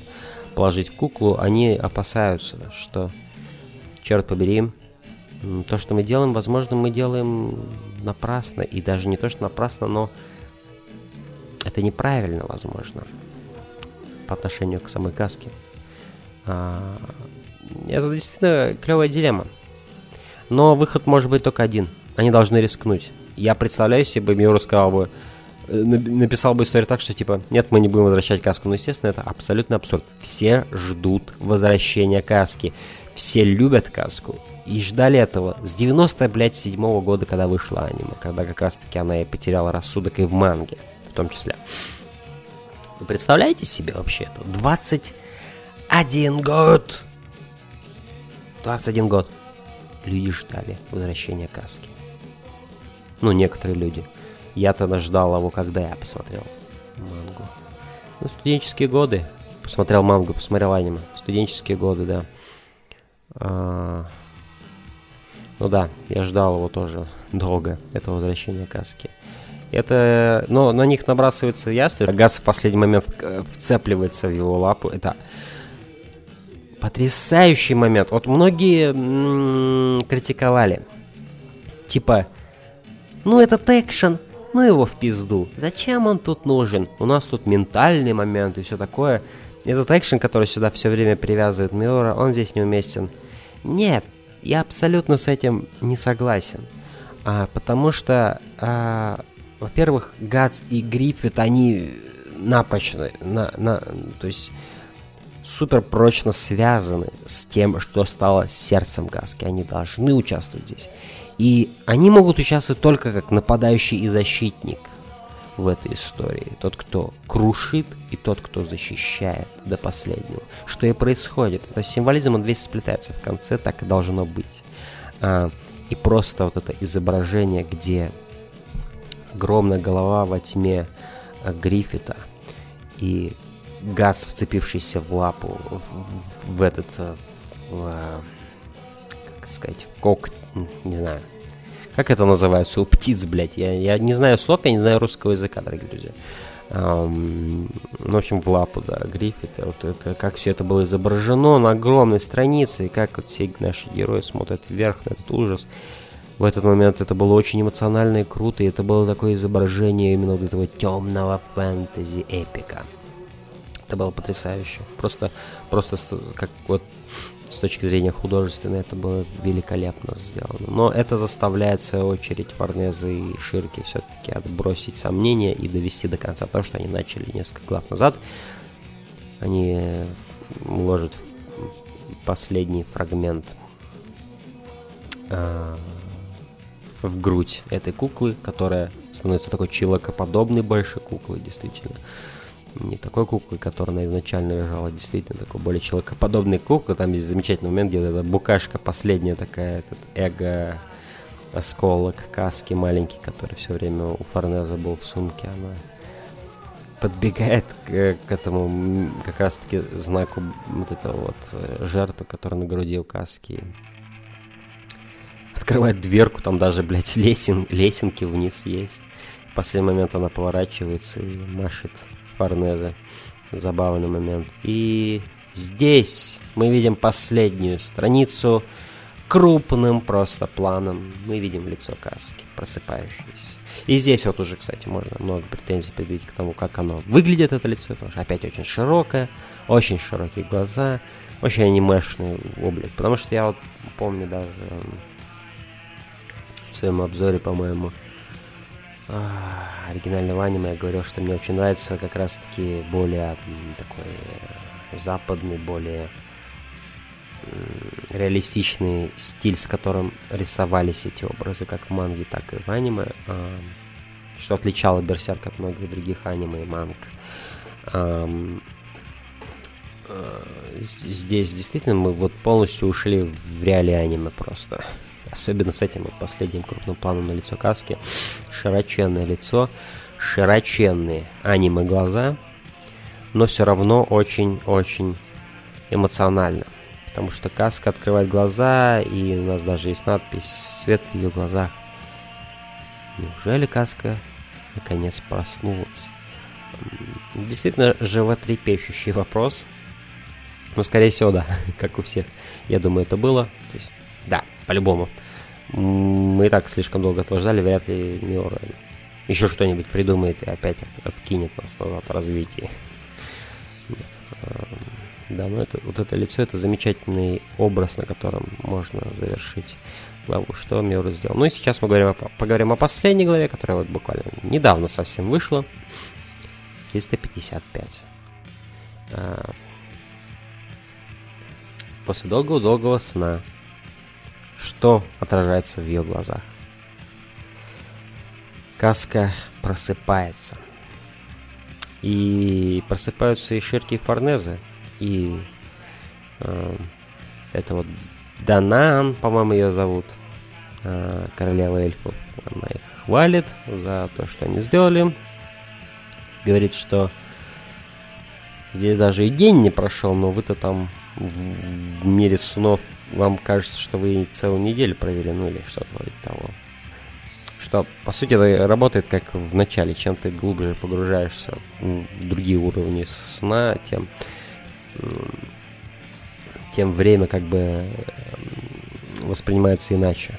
положить в куклу. Они опасаются, что, черт побери, то, что мы делаем, возможно, мы делаем напрасно. И даже не то, что напрасно, но это неправильно, возможно, по отношению к самой каске. А, это действительно клевая дилемма. Но выход может быть только один. Они должны рискнуть. Я представляю себе, Миуру сказал бы, написал бы историю так, что типа, нет, мы не будем возвращать каску. Но, естественно, это абсолютно абсурд. Все ждут возвращения каски. Все любят каску. И ждали этого с 90, блядь, седьмого года, когда вышла аниме. Когда как раз-таки она и потеряла рассудок и в манге том числе. Вы представляете себе вообще это? 21 год! 21 год. Люди ждали возвращения каски. Ну, некоторые люди. Я тогда ждал его, когда я посмотрел мангу. Ну, студенческие годы. Посмотрел мангу, посмотрел аниме. Студенческие годы, да. А... Ну да, я ждал его тоже долго, это возвращение каски. Это, но на них набрасывается ястреб. Газ в последний момент вцепливается в его лапу. Это потрясающий момент. Вот многие м-м, критиковали. Типа, ну этот экшен, ну его в пизду. Зачем он тут нужен? У нас тут ментальный момент и все такое. Этот экшен, который сюда все время привязывает Миора, он здесь неуместен. Нет, я абсолютно с этим не согласен. А, потому что а, во-первых, Гац и Гриффит, они напрочно, на, на, то есть супер прочно связаны с тем, что стало сердцем Гаски. Они должны участвовать здесь. И они могут участвовать только как нападающий и защитник в этой истории. Тот, кто крушит, и тот, кто защищает до последнего. Что и происходит. Это символизм, он весь сплетается в конце, так и должно быть. А, и просто вот это изображение, где огромная голова во тьме э, Гриффита и газ, вцепившийся в лапу, в, в, в этот, э, в, э, как сказать, в кок, не знаю, как это называется, у птиц, блядь, я, я не знаю слов, я не знаю русского языка, дорогие друзья. Um, в общем, в лапу, да, Гриффита, вот это, как все это было изображено на огромной странице, и как вот все наши герои смотрят вверх на этот ужас в этот момент это было очень эмоционально и круто, и это было такое изображение именно вот этого темного фэнтези эпика. Это было потрясающе. Просто, просто как вот с точки зрения художественной это было великолепно сделано. Но это заставляет, в свою очередь, Форнеза и Ширки все-таки отбросить сомнения и довести до конца то, что они начали несколько глав назад. Они уложат последний фрагмент э, в грудь этой куклы, которая становится такой человекоподобной большой куклой, действительно. Не такой куклой, которая изначально лежала, действительно такой более человекоподобной куклы. Там есть замечательный момент, где эта букашка последняя такая, этот эго осколок каски маленький, который все время у Форнеза был в сумке, она подбегает к, к этому как раз-таки знаку вот этого вот э, жертвы, который на груди у каски. Открывает дверку, там даже, блядь, лесен, лесенки вниз есть. В последний момент она поворачивается и машет Форнезе. Забавный момент. И здесь мы видим последнюю страницу крупным просто планом. Мы видим лицо каски, просыпающееся. И здесь вот уже, кстати, можно много претензий предъявить к тому, как оно выглядит, это лицо, потому что опять очень широкое, очень широкие глаза, очень анимешный облик. Потому что я вот помню даже в своем обзоре, по-моему, а, оригинального аниме я говорил, что мне очень нравится как раз-таки более такой западный, более реалистичный стиль, с которым рисовались эти образы, как в манге, так и в аниме, что отличало Берсерк от многих других аниме и манг. Э, здесь действительно мы вот полностью ушли в реалии аниме просто. Особенно с этим последним крупным планом на лицо Каски. Широченное лицо, широченные аниме глаза, но все равно очень-очень эмоционально потому что каска открывает глаза, и у нас даже есть надпись «Свет в ее глазах». Неужели каска наконец проснулась? Действительно животрепещущий вопрос. Ну, скорее всего, да, как у всех. Я думаю, это было. То есть, по-любому. Мы и так слишком долго этого ждали, вряд ли Миора еще что-нибудь придумает и опять откинет нас назад в развитии. Нет. Да, но это, вот это лицо, это замечательный образ, на котором можно завершить главу, что Миуру сделал. Ну и сейчас мы говорим о, поговорим о последней главе, которая вот буквально недавно совсем вышла. 355. А, после долгого-долгого сна, что отражается в ее глазах? Каска просыпается. И просыпаются и Ширки и Форнезы, и э, это вот Данан, по-моему, ее зовут, э, королева эльфов. Она их хвалит за то, что они сделали. Говорит, что здесь даже и день не прошел, но вы-то там в, в мире снов вам кажется, что вы целую неделю провели, ну или что-то вроде того. Что, по сути, работает как в начале. Чем ты глубже погружаешься в другие уровни сна, тем тем время как бы воспринимается иначе.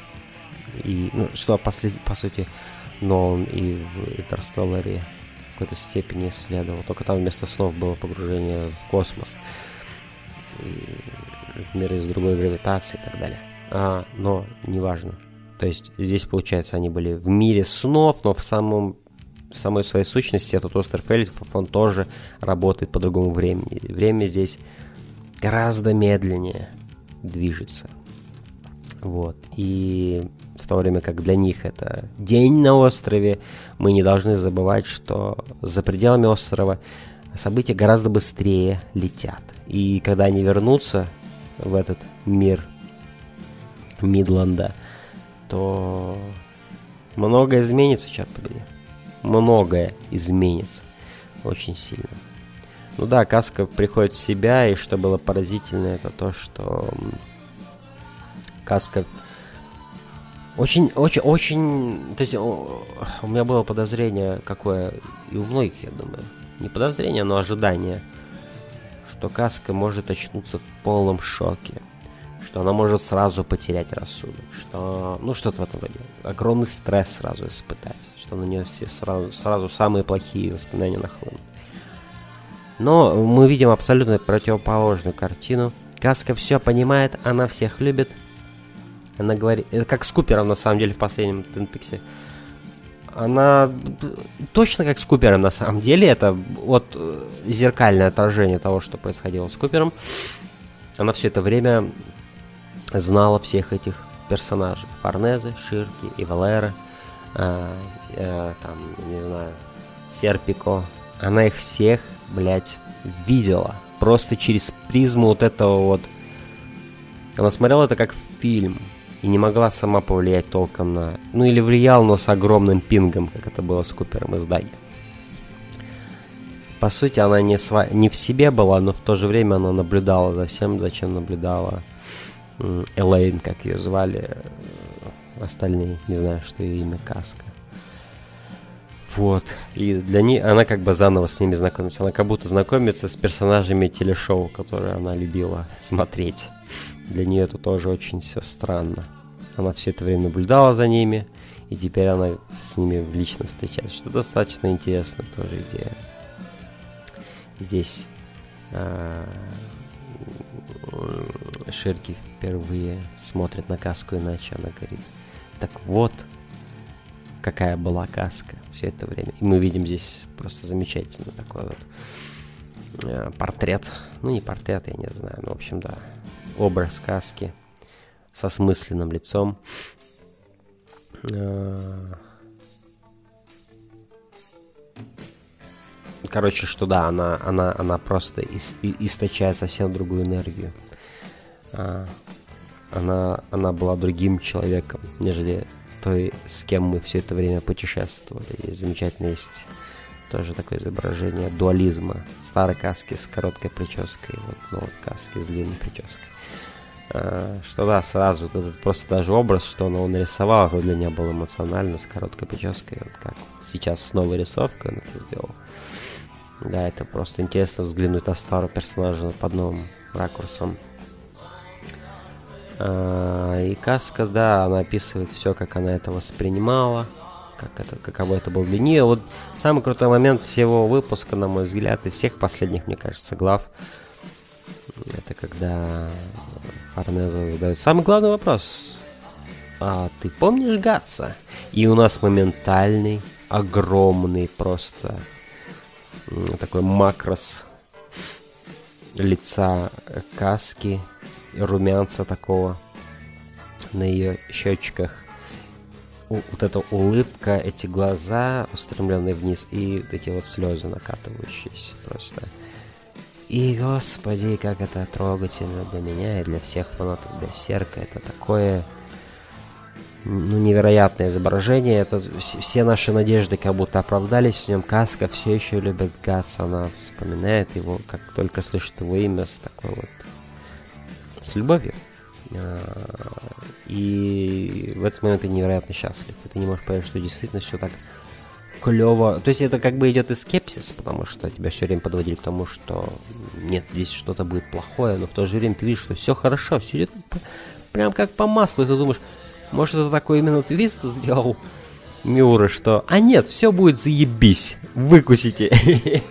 И, ну, что по, по сути Нолан и в Интерстелларе в какой-то степени исследовал. Только там вместо снов было погружение в космос. И в мир из другой гравитации и так далее. А, но неважно. То есть здесь, получается, они были в мире снов, но в самом в самой своей сущности этот остров эльфов, он тоже работает по другому времени. Время здесь гораздо медленнее движется. Вот. И в то время как для них это день на острове, мы не должны забывать, что за пределами острова события гораздо быстрее летят. И когда они вернутся в этот мир Мидланда, то многое изменится, черт побери многое изменится очень сильно. Ну да, Каска приходит в себя, и что было поразительно, это то, что Каска очень, очень, очень, то есть у меня было подозрение какое, и у многих, я думаю, не подозрение, но ожидание, что Каска может очнуться в полном шоке что она может сразу потерять рассудок, что, ну, что-то в этом роде. Огромный стресс сразу испытать, что на нее все сразу, сразу самые плохие воспоминания нахлынут. Но мы видим абсолютно противоположную картину. Каска все понимает, она всех любит. Она говорит, это как с Купером на самом деле в последнем Тинпиксе. Она точно как с Купером на самом деле, это вот э, зеркальное отражение того, что происходило с Купером. Она все это время знала всех этих персонажей. Форнезе, Ширки, и Валера, э, э, там, не знаю, Серпико. Она их всех, блядь, видела. Просто через призму вот этого вот... Она смотрела это как фильм. И не могла сама повлиять толком на... Ну или влиял, но с огромным пингом, как это было с Купером из Даги. По сути, она не, сва... не в себе была, но в то же время она наблюдала за всем, зачем наблюдала Элейн, как ее звали, э, остальные, не знаю, что ее имя Каска. Вот. И для нее она как бы заново с ними знакомится. Она как будто знакомится с персонажами телешоу, которые она любила смотреть. Для нее это тоже очень все странно. Она все это время наблюдала за ними, и теперь она с ними лично встречается. Что достаточно интересно тоже идея. Здесь э, Ширки впервые смотрит на каску иначе. Она говорит, так вот, какая была каска все это время. И мы видим здесь просто замечательно такой вот э, портрет. Ну, не портрет, я не знаю. Ну, в общем, да. Образ каски со смысленным лицом. Э, короче, что да, она, она, она просто ис, источает совсем другую энергию. А, она, она была другим человеком, нежели той, с кем мы все это время путешествовали. И замечательно есть тоже такое изображение дуализма. Старой каски с короткой прической, вот новой каски с длинной прической. А, что да, сразу этот просто даже образ, что он, он нарисовал, это для меня было эмоционально, с короткой прической, вот как сейчас с новой рисовкой он это сделал. Да, это просто интересно взглянуть на старого персонажа под новым ракурсом. А, и Каска, да, она описывает все, как она это воспринимала, как это, каково это было для нее. Вот самый крутой момент всего выпуска, на мой взгляд, и всех последних, мне кажется, глав, это когда Форнеза задает самый главный вопрос. А ты помнишь Гатса? И у нас моментальный, огромный просто такой макрос лица Каски, румянца такого на ее щечках. Вот эта улыбка, эти глаза, устремленные вниз, и эти вот слезы накатывающиеся просто. И, господи, как это трогательно для меня и для всех фанатов Берсерка. Это такое ну, невероятное изображение. Это все наши надежды как будто оправдались. В нем Каска все еще любит Гац. Она вспоминает его, как только слышит его имя с такой вот с любовью. А, и в этот момент ты невероятно счастлив. И ты не можешь понять, что действительно все так клево. То есть это как бы идет и скепсис, потому что тебя все время подводили к тому, что нет, здесь что-то будет плохое, но в то же время ты видишь, что все хорошо, все идет прям как по маслу, и ты думаешь, может это такой именно твист сделал Миура, что а нет, все будет заебись, выкусите.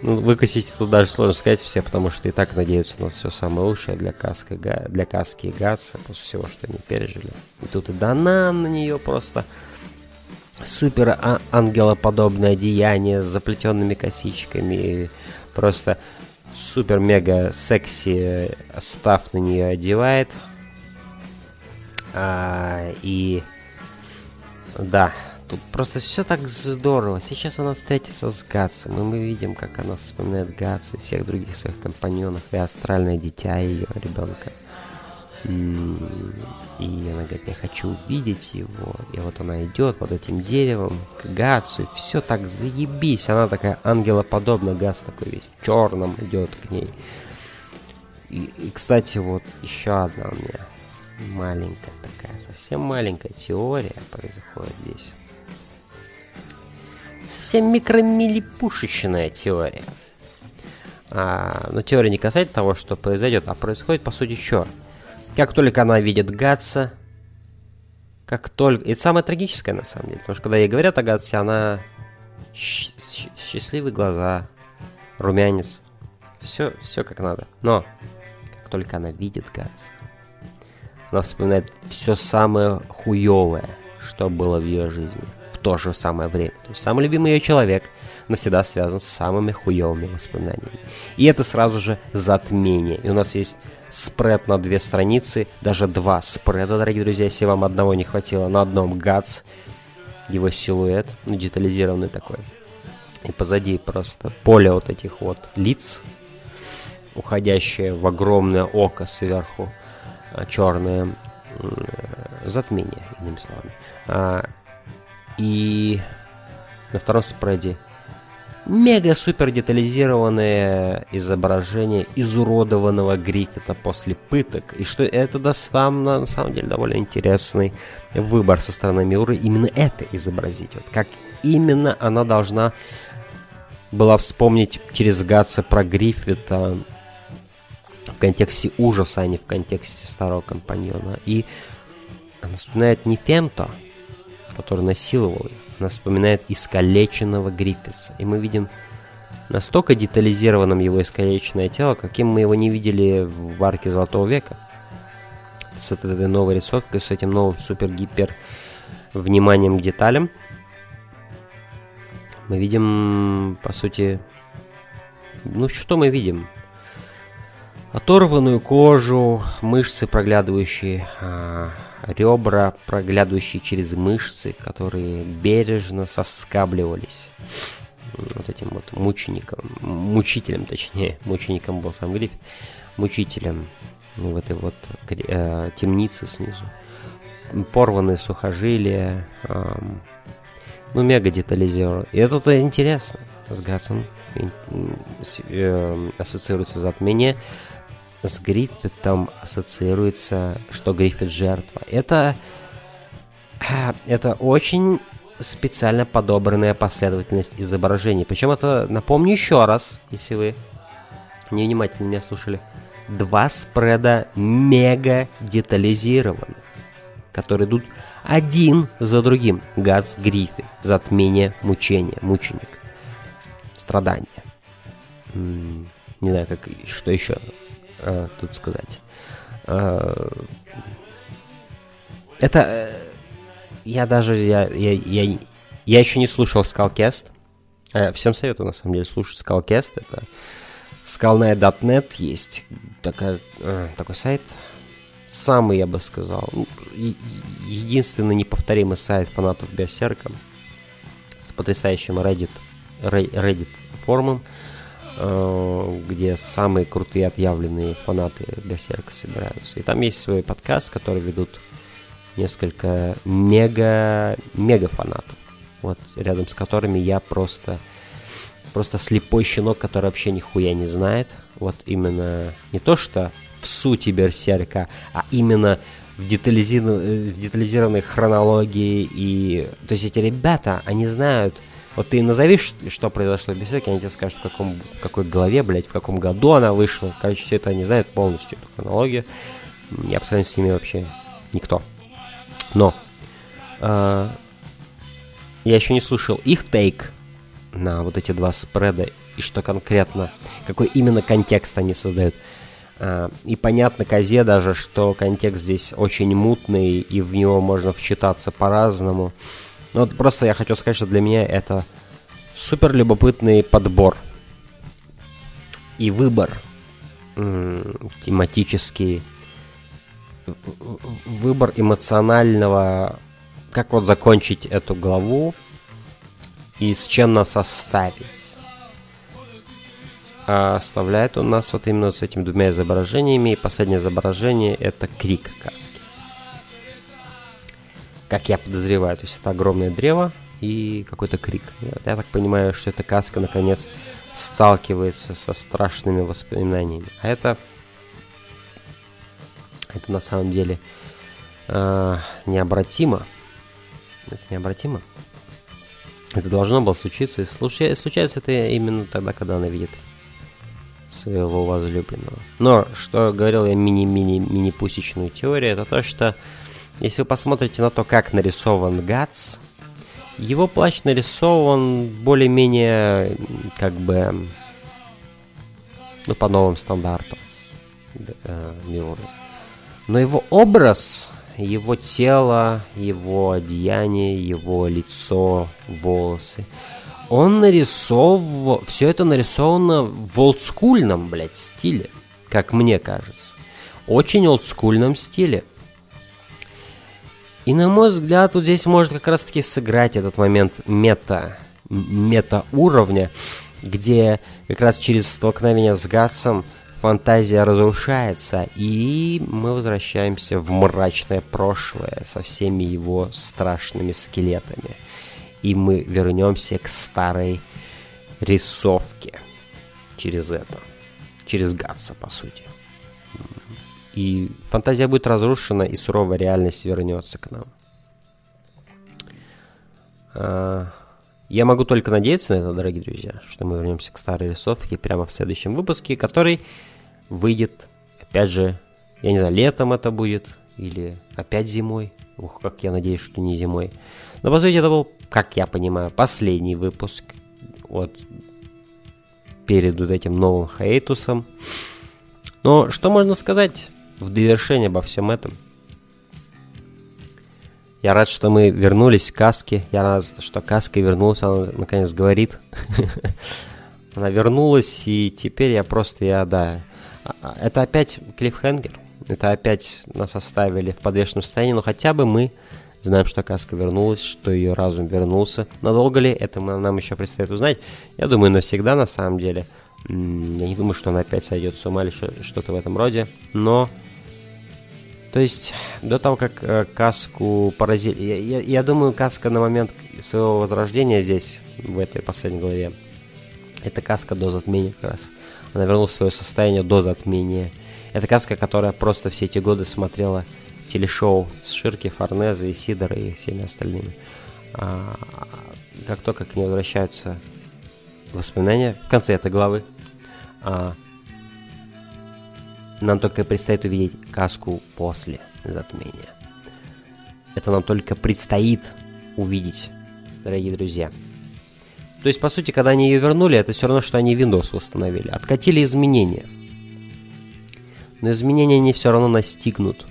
Ну, выкосить тут даже сложно сказать все, потому что и так надеются на все самое лучшее для Каски, для Каски и Гатса после всего, что они пережили. И тут и Данан на нее просто супер а, ангелоподобное одеяние с заплетенными косичками. Просто супер-мега секси став на нее одевает. А, и да, Тут просто все так здорово. Сейчас она встретится с Гатсом, и мы видим, как она вспоминает Гатса и всех других своих компаньонов, и астральное дитя ее ребенка. И она говорит, я хочу увидеть его. И вот она идет под этим деревом к Гатсу, и все так заебись. Она такая ангелоподобная, Гатс такой весь в черном идет к ней. И, и, кстати, вот еще одна у меня маленькая такая, совсем маленькая теория происходит здесь совсем микромилипушечная теория. А, но теория не касается того, что произойдет, а происходит по сути что? Как только она видит Гатса, как только... И это самое трагическое на самом деле, потому что когда ей говорят о Гатсе, она счастливые глаза, румянец, все, все как надо. Но как только она видит Гатса, она вспоминает все самое хуевое, что было в ее жизни в то же самое время. То есть самый любимый ее человек навсегда связан с самыми хуевыми воспоминаниями. И это сразу же затмение. И у нас есть спред на две страницы, даже два спреда, дорогие друзья, если вам одного не хватило. На одном Гатс, его силуэт, ну, детализированный такой. И позади просто поле вот этих вот лиц, уходящее в огромное око сверху, а, черное затмение, иными словами. А, и на втором спреде мега-супер детализированное изображение изуродованного Гриффита после пыток. И что это даст там, на самом деле, довольно интересный выбор со стороны Миуры именно это изобразить. Вот как именно она должна была вспомнить через Гатса про Гриффита в контексте ужаса, а не в контексте старого компаньона. И она вспоминает не Фемто, который насиловал ее, она вспоминает искалеченного Гриффитса. И мы видим настолько детализированным его искалеченное тело, каким мы его не видели в арке Золотого века. С этой новой рисовкой, с этим новым супер-гипер вниманием к деталям. Мы видим, по сути, ну что мы видим? Оторванную кожу, мышцы проглядывающие, а, ребра, проглядывающие через мышцы, которые бережно соскабливались вот этим вот мучеником, мучителем, точнее, мучеником был сам Гриффит, мучителем в этой вот э, темнице снизу. Порванные сухожилия, э, ну, мега детализировано. И это -то интересно. С Гатсом э, ассоциируется затмение с Гриффитом ассоциируется, что Гриффит жертва. Это, это очень специально подобранная последовательность изображений. Причем это, напомню еще раз, если вы невнимательно меня слушали, два спреда мега детализированных, которые идут один за другим. Гадс Гриффит, затмение, мучение, мученик, страдания. Не знаю, как, что еще э, тут сказать. Э, это... Э, я даже... Я, я, я, я еще не слушал. Э, всем советую, на самом деле, слушать Skullcast. Это skullnet.net есть такая, такой сайт. Самый, я бы сказал, ну, единственный неповторимый сайт фанатов Берсерка с потрясающим Reddit, Reddit форумом. Э, где самые крутые отъявленные фанаты Берсерка собираются. И там есть свой подкаст, который ведут несколько мега-мега фанатов. Вот рядом с которыми я просто просто слепой щенок, который вообще нихуя не знает. Вот именно не то, что в сути Берсерка, а именно в, детализированной, в детализированной хронологии. И... То есть эти ребята, они знают вот ты назови, что произошло в Берсерке, они тебе скажут, в, каком, в какой главе, блядь, в каком году она вышла. Короче, все это они знают полностью, эту хронологию. Я по с ними вообще никто. Но э, я еще не слушал их тейк на вот эти два спреда и что конкретно, какой именно контекст они создают. Uh, и понятно Козе даже, что контекст здесь очень мутный, и в него можно вчитаться по-разному. Ну, вот просто я хочу сказать, что для меня это супер любопытный подбор и выбор тематический, выбор эмоционального, как вот закончить эту главу и с чем нас оставить. А оставляет у нас вот именно с этими двумя изображениями. И последнее изображение это крик каски как я подозреваю. То есть это огромное древо и какой-то крик. Я так понимаю, что эта каска наконец сталкивается со страшными воспоминаниями. А это, это на самом деле э, необратимо. Это необратимо. Это должно было случиться. И случается это именно тогда, когда она видит своего возлюбленного. Но, что говорил я мини-мини-мини-пусечную теорию, это то, что если вы посмотрите на то, как нарисован Гатс, его плащ нарисован более-менее, как бы, ну, по новым стандартам. э. Но его образ, его тело, его одеяние, его лицо, волосы, он нарисовывал, все это нарисовано в олдскульном, блядь, стиле, как мне кажется. Очень олдскульном стиле. И на мой взгляд, вот здесь может как раз таки сыграть этот момент мета, мета уровня, где как раз через столкновение с Гатсом фантазия разрушается, и мы возвращаемся в мрачное прошлое со всеми его страшными скелетами. И мы вернемся к старой рисовке через это. Через Гатса, по сути. И фантазия будет разрушена, и суровая реальность вернется к нам. А, я могу только надеяться на это, дорогие друзья, что мы вернемся к старой рисовке прямо в следующем выпуске, который выйдет, опять же, я не знаю, летом это будет или опять зимой. Ух, как я надеюсь, что не зимой. Но, по сути, это был, как я понимаю, последний выпуск вот перед вот этим новым хейтусом. Но что можно сказать в довершение обо всем этом – я рад, что мы вернулись к Каске. Я рад, что Каска вернулась. Она наконец говорит. Она вернулась, и теперь я просто, я, да. А, а, это опять клиффхенгер. Это опять нас оставили в подвешенном состоянии, но хотя бы мы знаем, что Каска вернулась, что ее разум вернулся. Надолго ли, это нам еще предстоит узнать. Я думаю, навсегда на самом деле. Я не думаю, что она опять сойдет с ума или что-то в этом роде. Но то есть до того, как э, каску поразили... Я, я, я думаю, каска на момент своего возрождения здесь, в этой последней главе, это каска до затмения как раз. Она вернулась в свое состояние до затмения. Это каска, которая просто все эти годы смотрела телешоу с Ширки, Форнезе, Сидора и всеми остальными. А, как только к ней возвращаются воспоминания в конце этой главы, а, нам только предстоит увидеть каску после затмения. Это нам только предстоит увидеть, дорогие друзья. То есть, по сути, когда они ее вернули, это все равно, что они Windows восстановили. Откатили изменения. Но изменения не все равно настигнут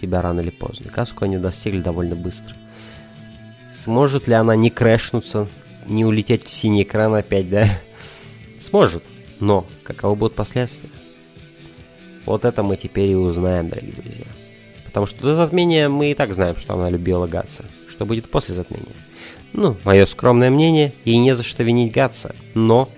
тебя рано или поздно. Каску они достигли довольно быстро. Сможет ли она не крэшнуться, не улететь в синий экран опять, да? Сможет. Но каковы будут последствия? Вот это мы теперь и узнаем, дорогие друзья. Потому что до затмения мы и так знаем, что она любила Гатса. Что будет после затмения? Ну, мое скромное мнение, ей не за что винить Гатса. Но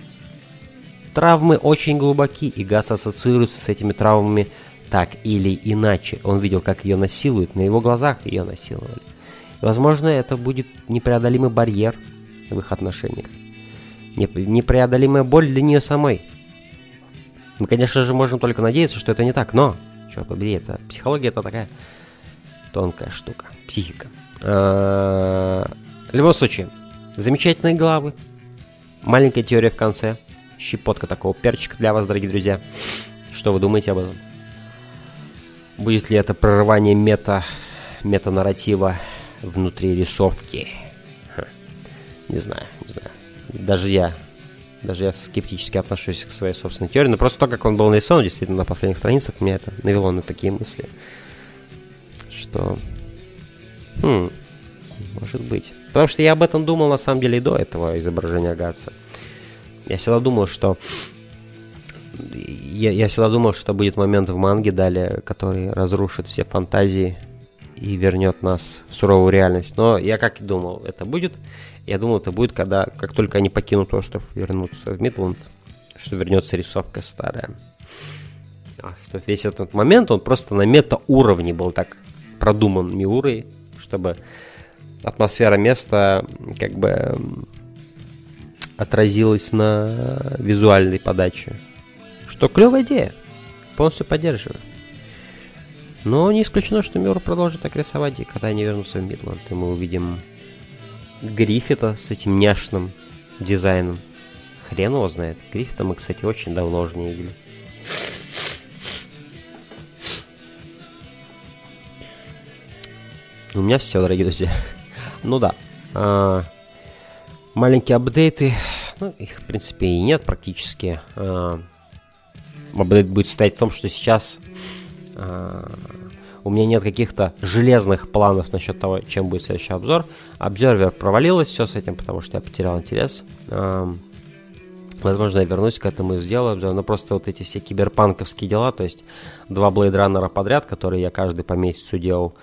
травмы очень глубоки, и Гатс ассоциируется с этими травмами так или иначе. Он видел, как ее насилуют, на его глазах ее насиловали. Возможно, это будет непреодолимый барьер в их отношениях. Непреодолимая боль для нее самой. Мы, конечно же, можем только надеяться, что это не так, но, черт побери, это психология это такая тонкая штука, психика. В любом случае, замечательные главы, маленькая теория в конце, щепотка такого перчика для вас, дорогие друзья. Что вы думаете об этом? Будет ли это прорывание мета, мета-нарратива внутри рисовки? Не знаю, не знаю. Даже я даже я скептически отношусь к своей собственной теории, но просто то, как он был нарисован, действительно, на последних страницах, меня это навело на такие мысли, что... Хм, может быть. Потому что я об этом думал, на самом деле, и до этого изображения Гатса. Я всегда думал, что... Я, я всегда думал, что будет момент в манге далее, который разрушит все фантазии и вернет нас в суровую реальность. Но я как и думал, это будет. Я думал, это будет, когда, как только они покинут остров, вернутся в Мидланд, что вернется рисовка старая. А, что весь этот момент, он просто на мета-уровне был так продуман Миурой, чтобы атмосфера места как бы отразилась на визуальной подаче. Что клевая идея. Полностью поддерживаю. Но не исключено, что Миур продолжит так рисовать, и когда они вернутся в Мидланд, и мы увидим Гриффита с этим няшным дизайном. Хрен его знает. Гриффита мы, кстати, очень давно уже не видели. У меня все, дорогие друзья. Ну да. А, маленькие апдейты. Ну, их, в принципе, и нет практически. А, апдейт будет состоять в том, что сейчас э, у меня нет каких-то железных планов насчет того, чем будет следующий обзор. Обзорвер провалилось все с этим, потому что я потерял интерес. Возможно, я вернусь к этому и сделаю обзор. Но просто вот эти все киберпанковские дела, то есть два Blade Runner подряд, которые я каждый по месяцу делал,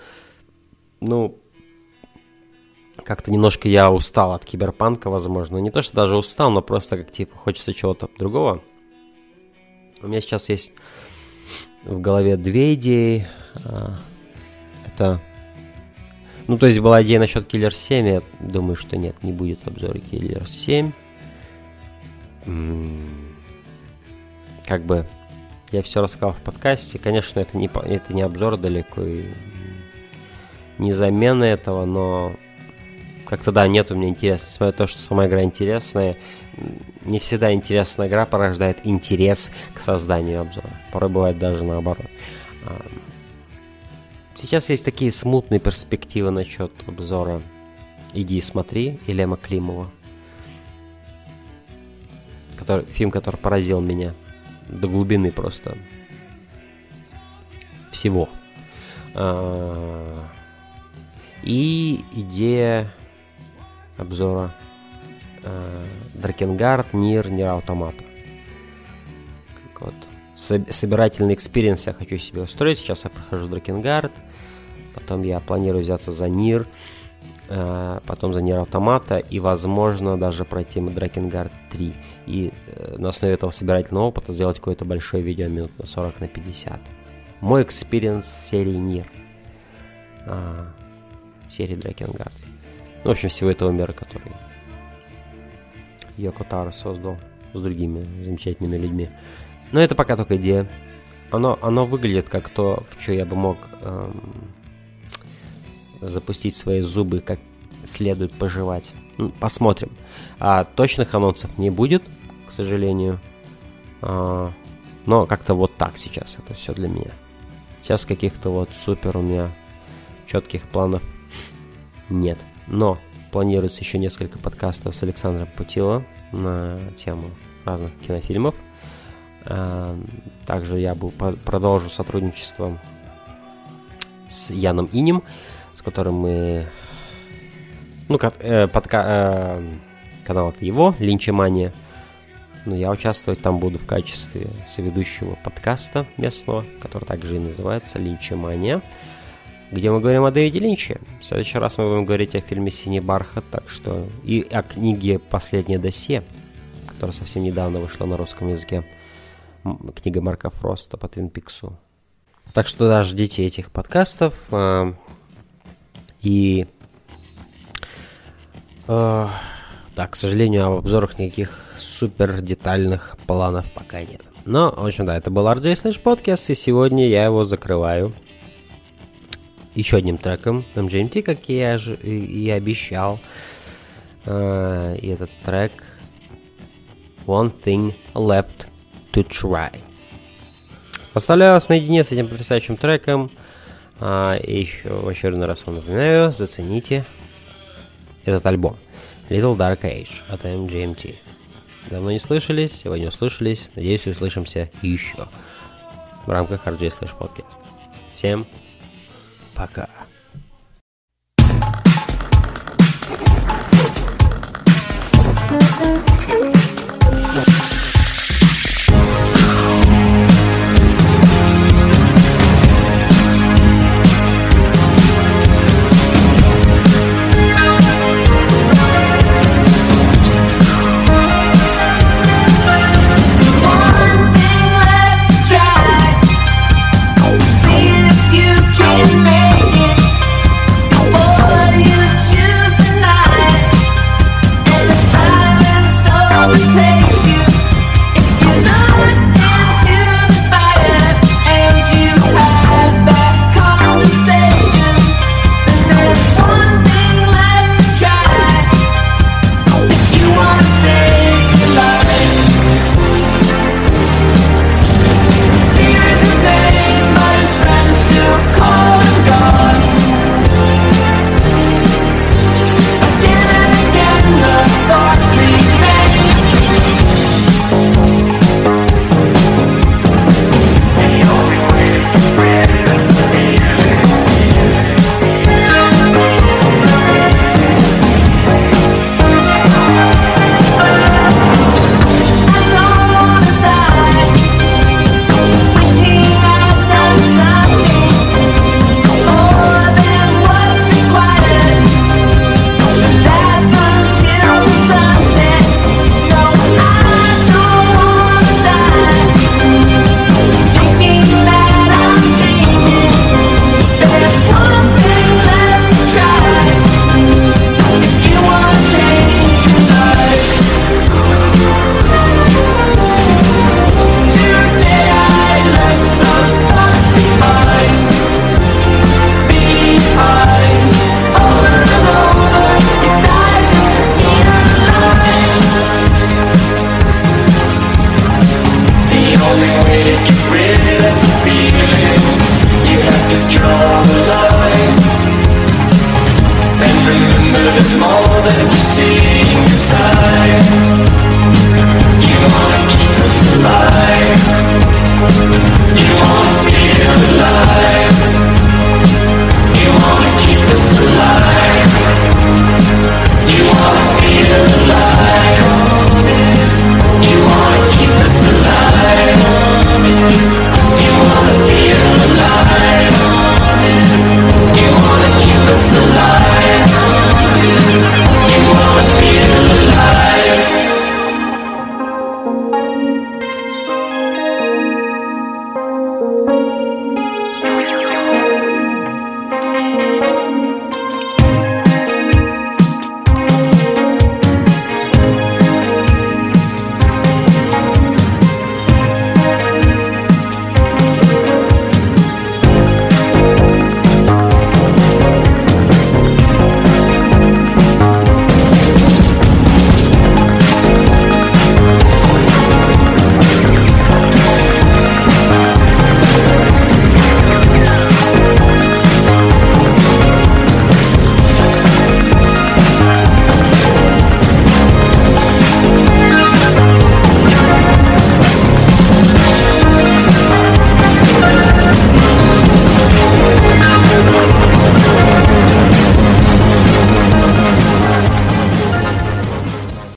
ну, как-то немножко я устал от киберпанка, возможно. Не то, что даже устал, но просто как типа хочется чего-то другого. У меня сейчас есть в голове две идеи. А, это... Ну, то есть была идея насчет Killer 7, я думаю, что нет, не будет обзора Killer 7. Как бы я все рассказал в подкасте. Конечно, это не, это не обзор далеко и не замена этого, но как-то, да, нет у меня интереса. Несмотря на то, что сама игра интересная, не всегда интересная игра порождает интерес к созданию обзора. Порой бывает даже наоборот. Сейчас есть такие смутные перспективы насчет обзора «Иди и смотри» Илема Климова. Который, фильм, который поразил меня до глубины просто всего. А, и идея обзора э, Drakengard, Nier, Nier Automata. Как вот собирательный experience я хочу себе устроить. Сейчас я прохожу Drakengard, потом я планирую взяться за Nier, э, потом за Nier Automata и, возможно, даже пройти Drakengard 3. И э, на основе этого собирательного опыта сделать какое-то большое видео минут на 40 на 50. Мой experience серии Nier. А, серии Drakengard. Ну, в общем, всего этого мира, который Йоко Таро создал с другими замечательными людьми. Но это пока только идея. Оно, оно выглядит как то, в что я бы мог эм, запустить свои зубы, как следует пожевать. Ну, посмотрим. А точных анонсов не будет, к сожалению. А, но как-то вот так сейчас это все для меня. Сейчас каких-то вот супер у меня четких планов нет. Но планируется еще несколько подкастов с Александром Путило на тему разных кинофильмов. А, также я был, продолжу сотрудничество с Яном Инем, с которым мы... Ну, э, подка, э, канал это его, Линчемания. Ну, я участвовать там буду в качестве соведущего подкаста местного, который также и называется Линчемания где мы говорим о Дэвиде Линче. В следующий раз мы будем говорить о фильме «Синий бархат», так что и о книге «Последнее досье», которая совсем недавно вышла на русском языке. Книга Марка Фроста по Твин Пиксу. Так что да, ждите этих подкастов. Э, и э, да, к сожалению, об обзорах никаких супер детальных планов пока нет. Но, в общем, да, это был RJ Slash Podcast, и сегодня я его закрываю еще одним треком MGMT, как я же и обещал. Uh, и этот трек One Thing Left to Try. Оставляю вас наедине с этим потрясающим треком. Uh, и еще в очередной раз вам напоминаю, зацените этот альбом. Little Dark Age от MGMT. Давно не слышались, сегодня услышались. Надеюсь, услышимся еще в рамках RJ Slash Podcast. Всем пока.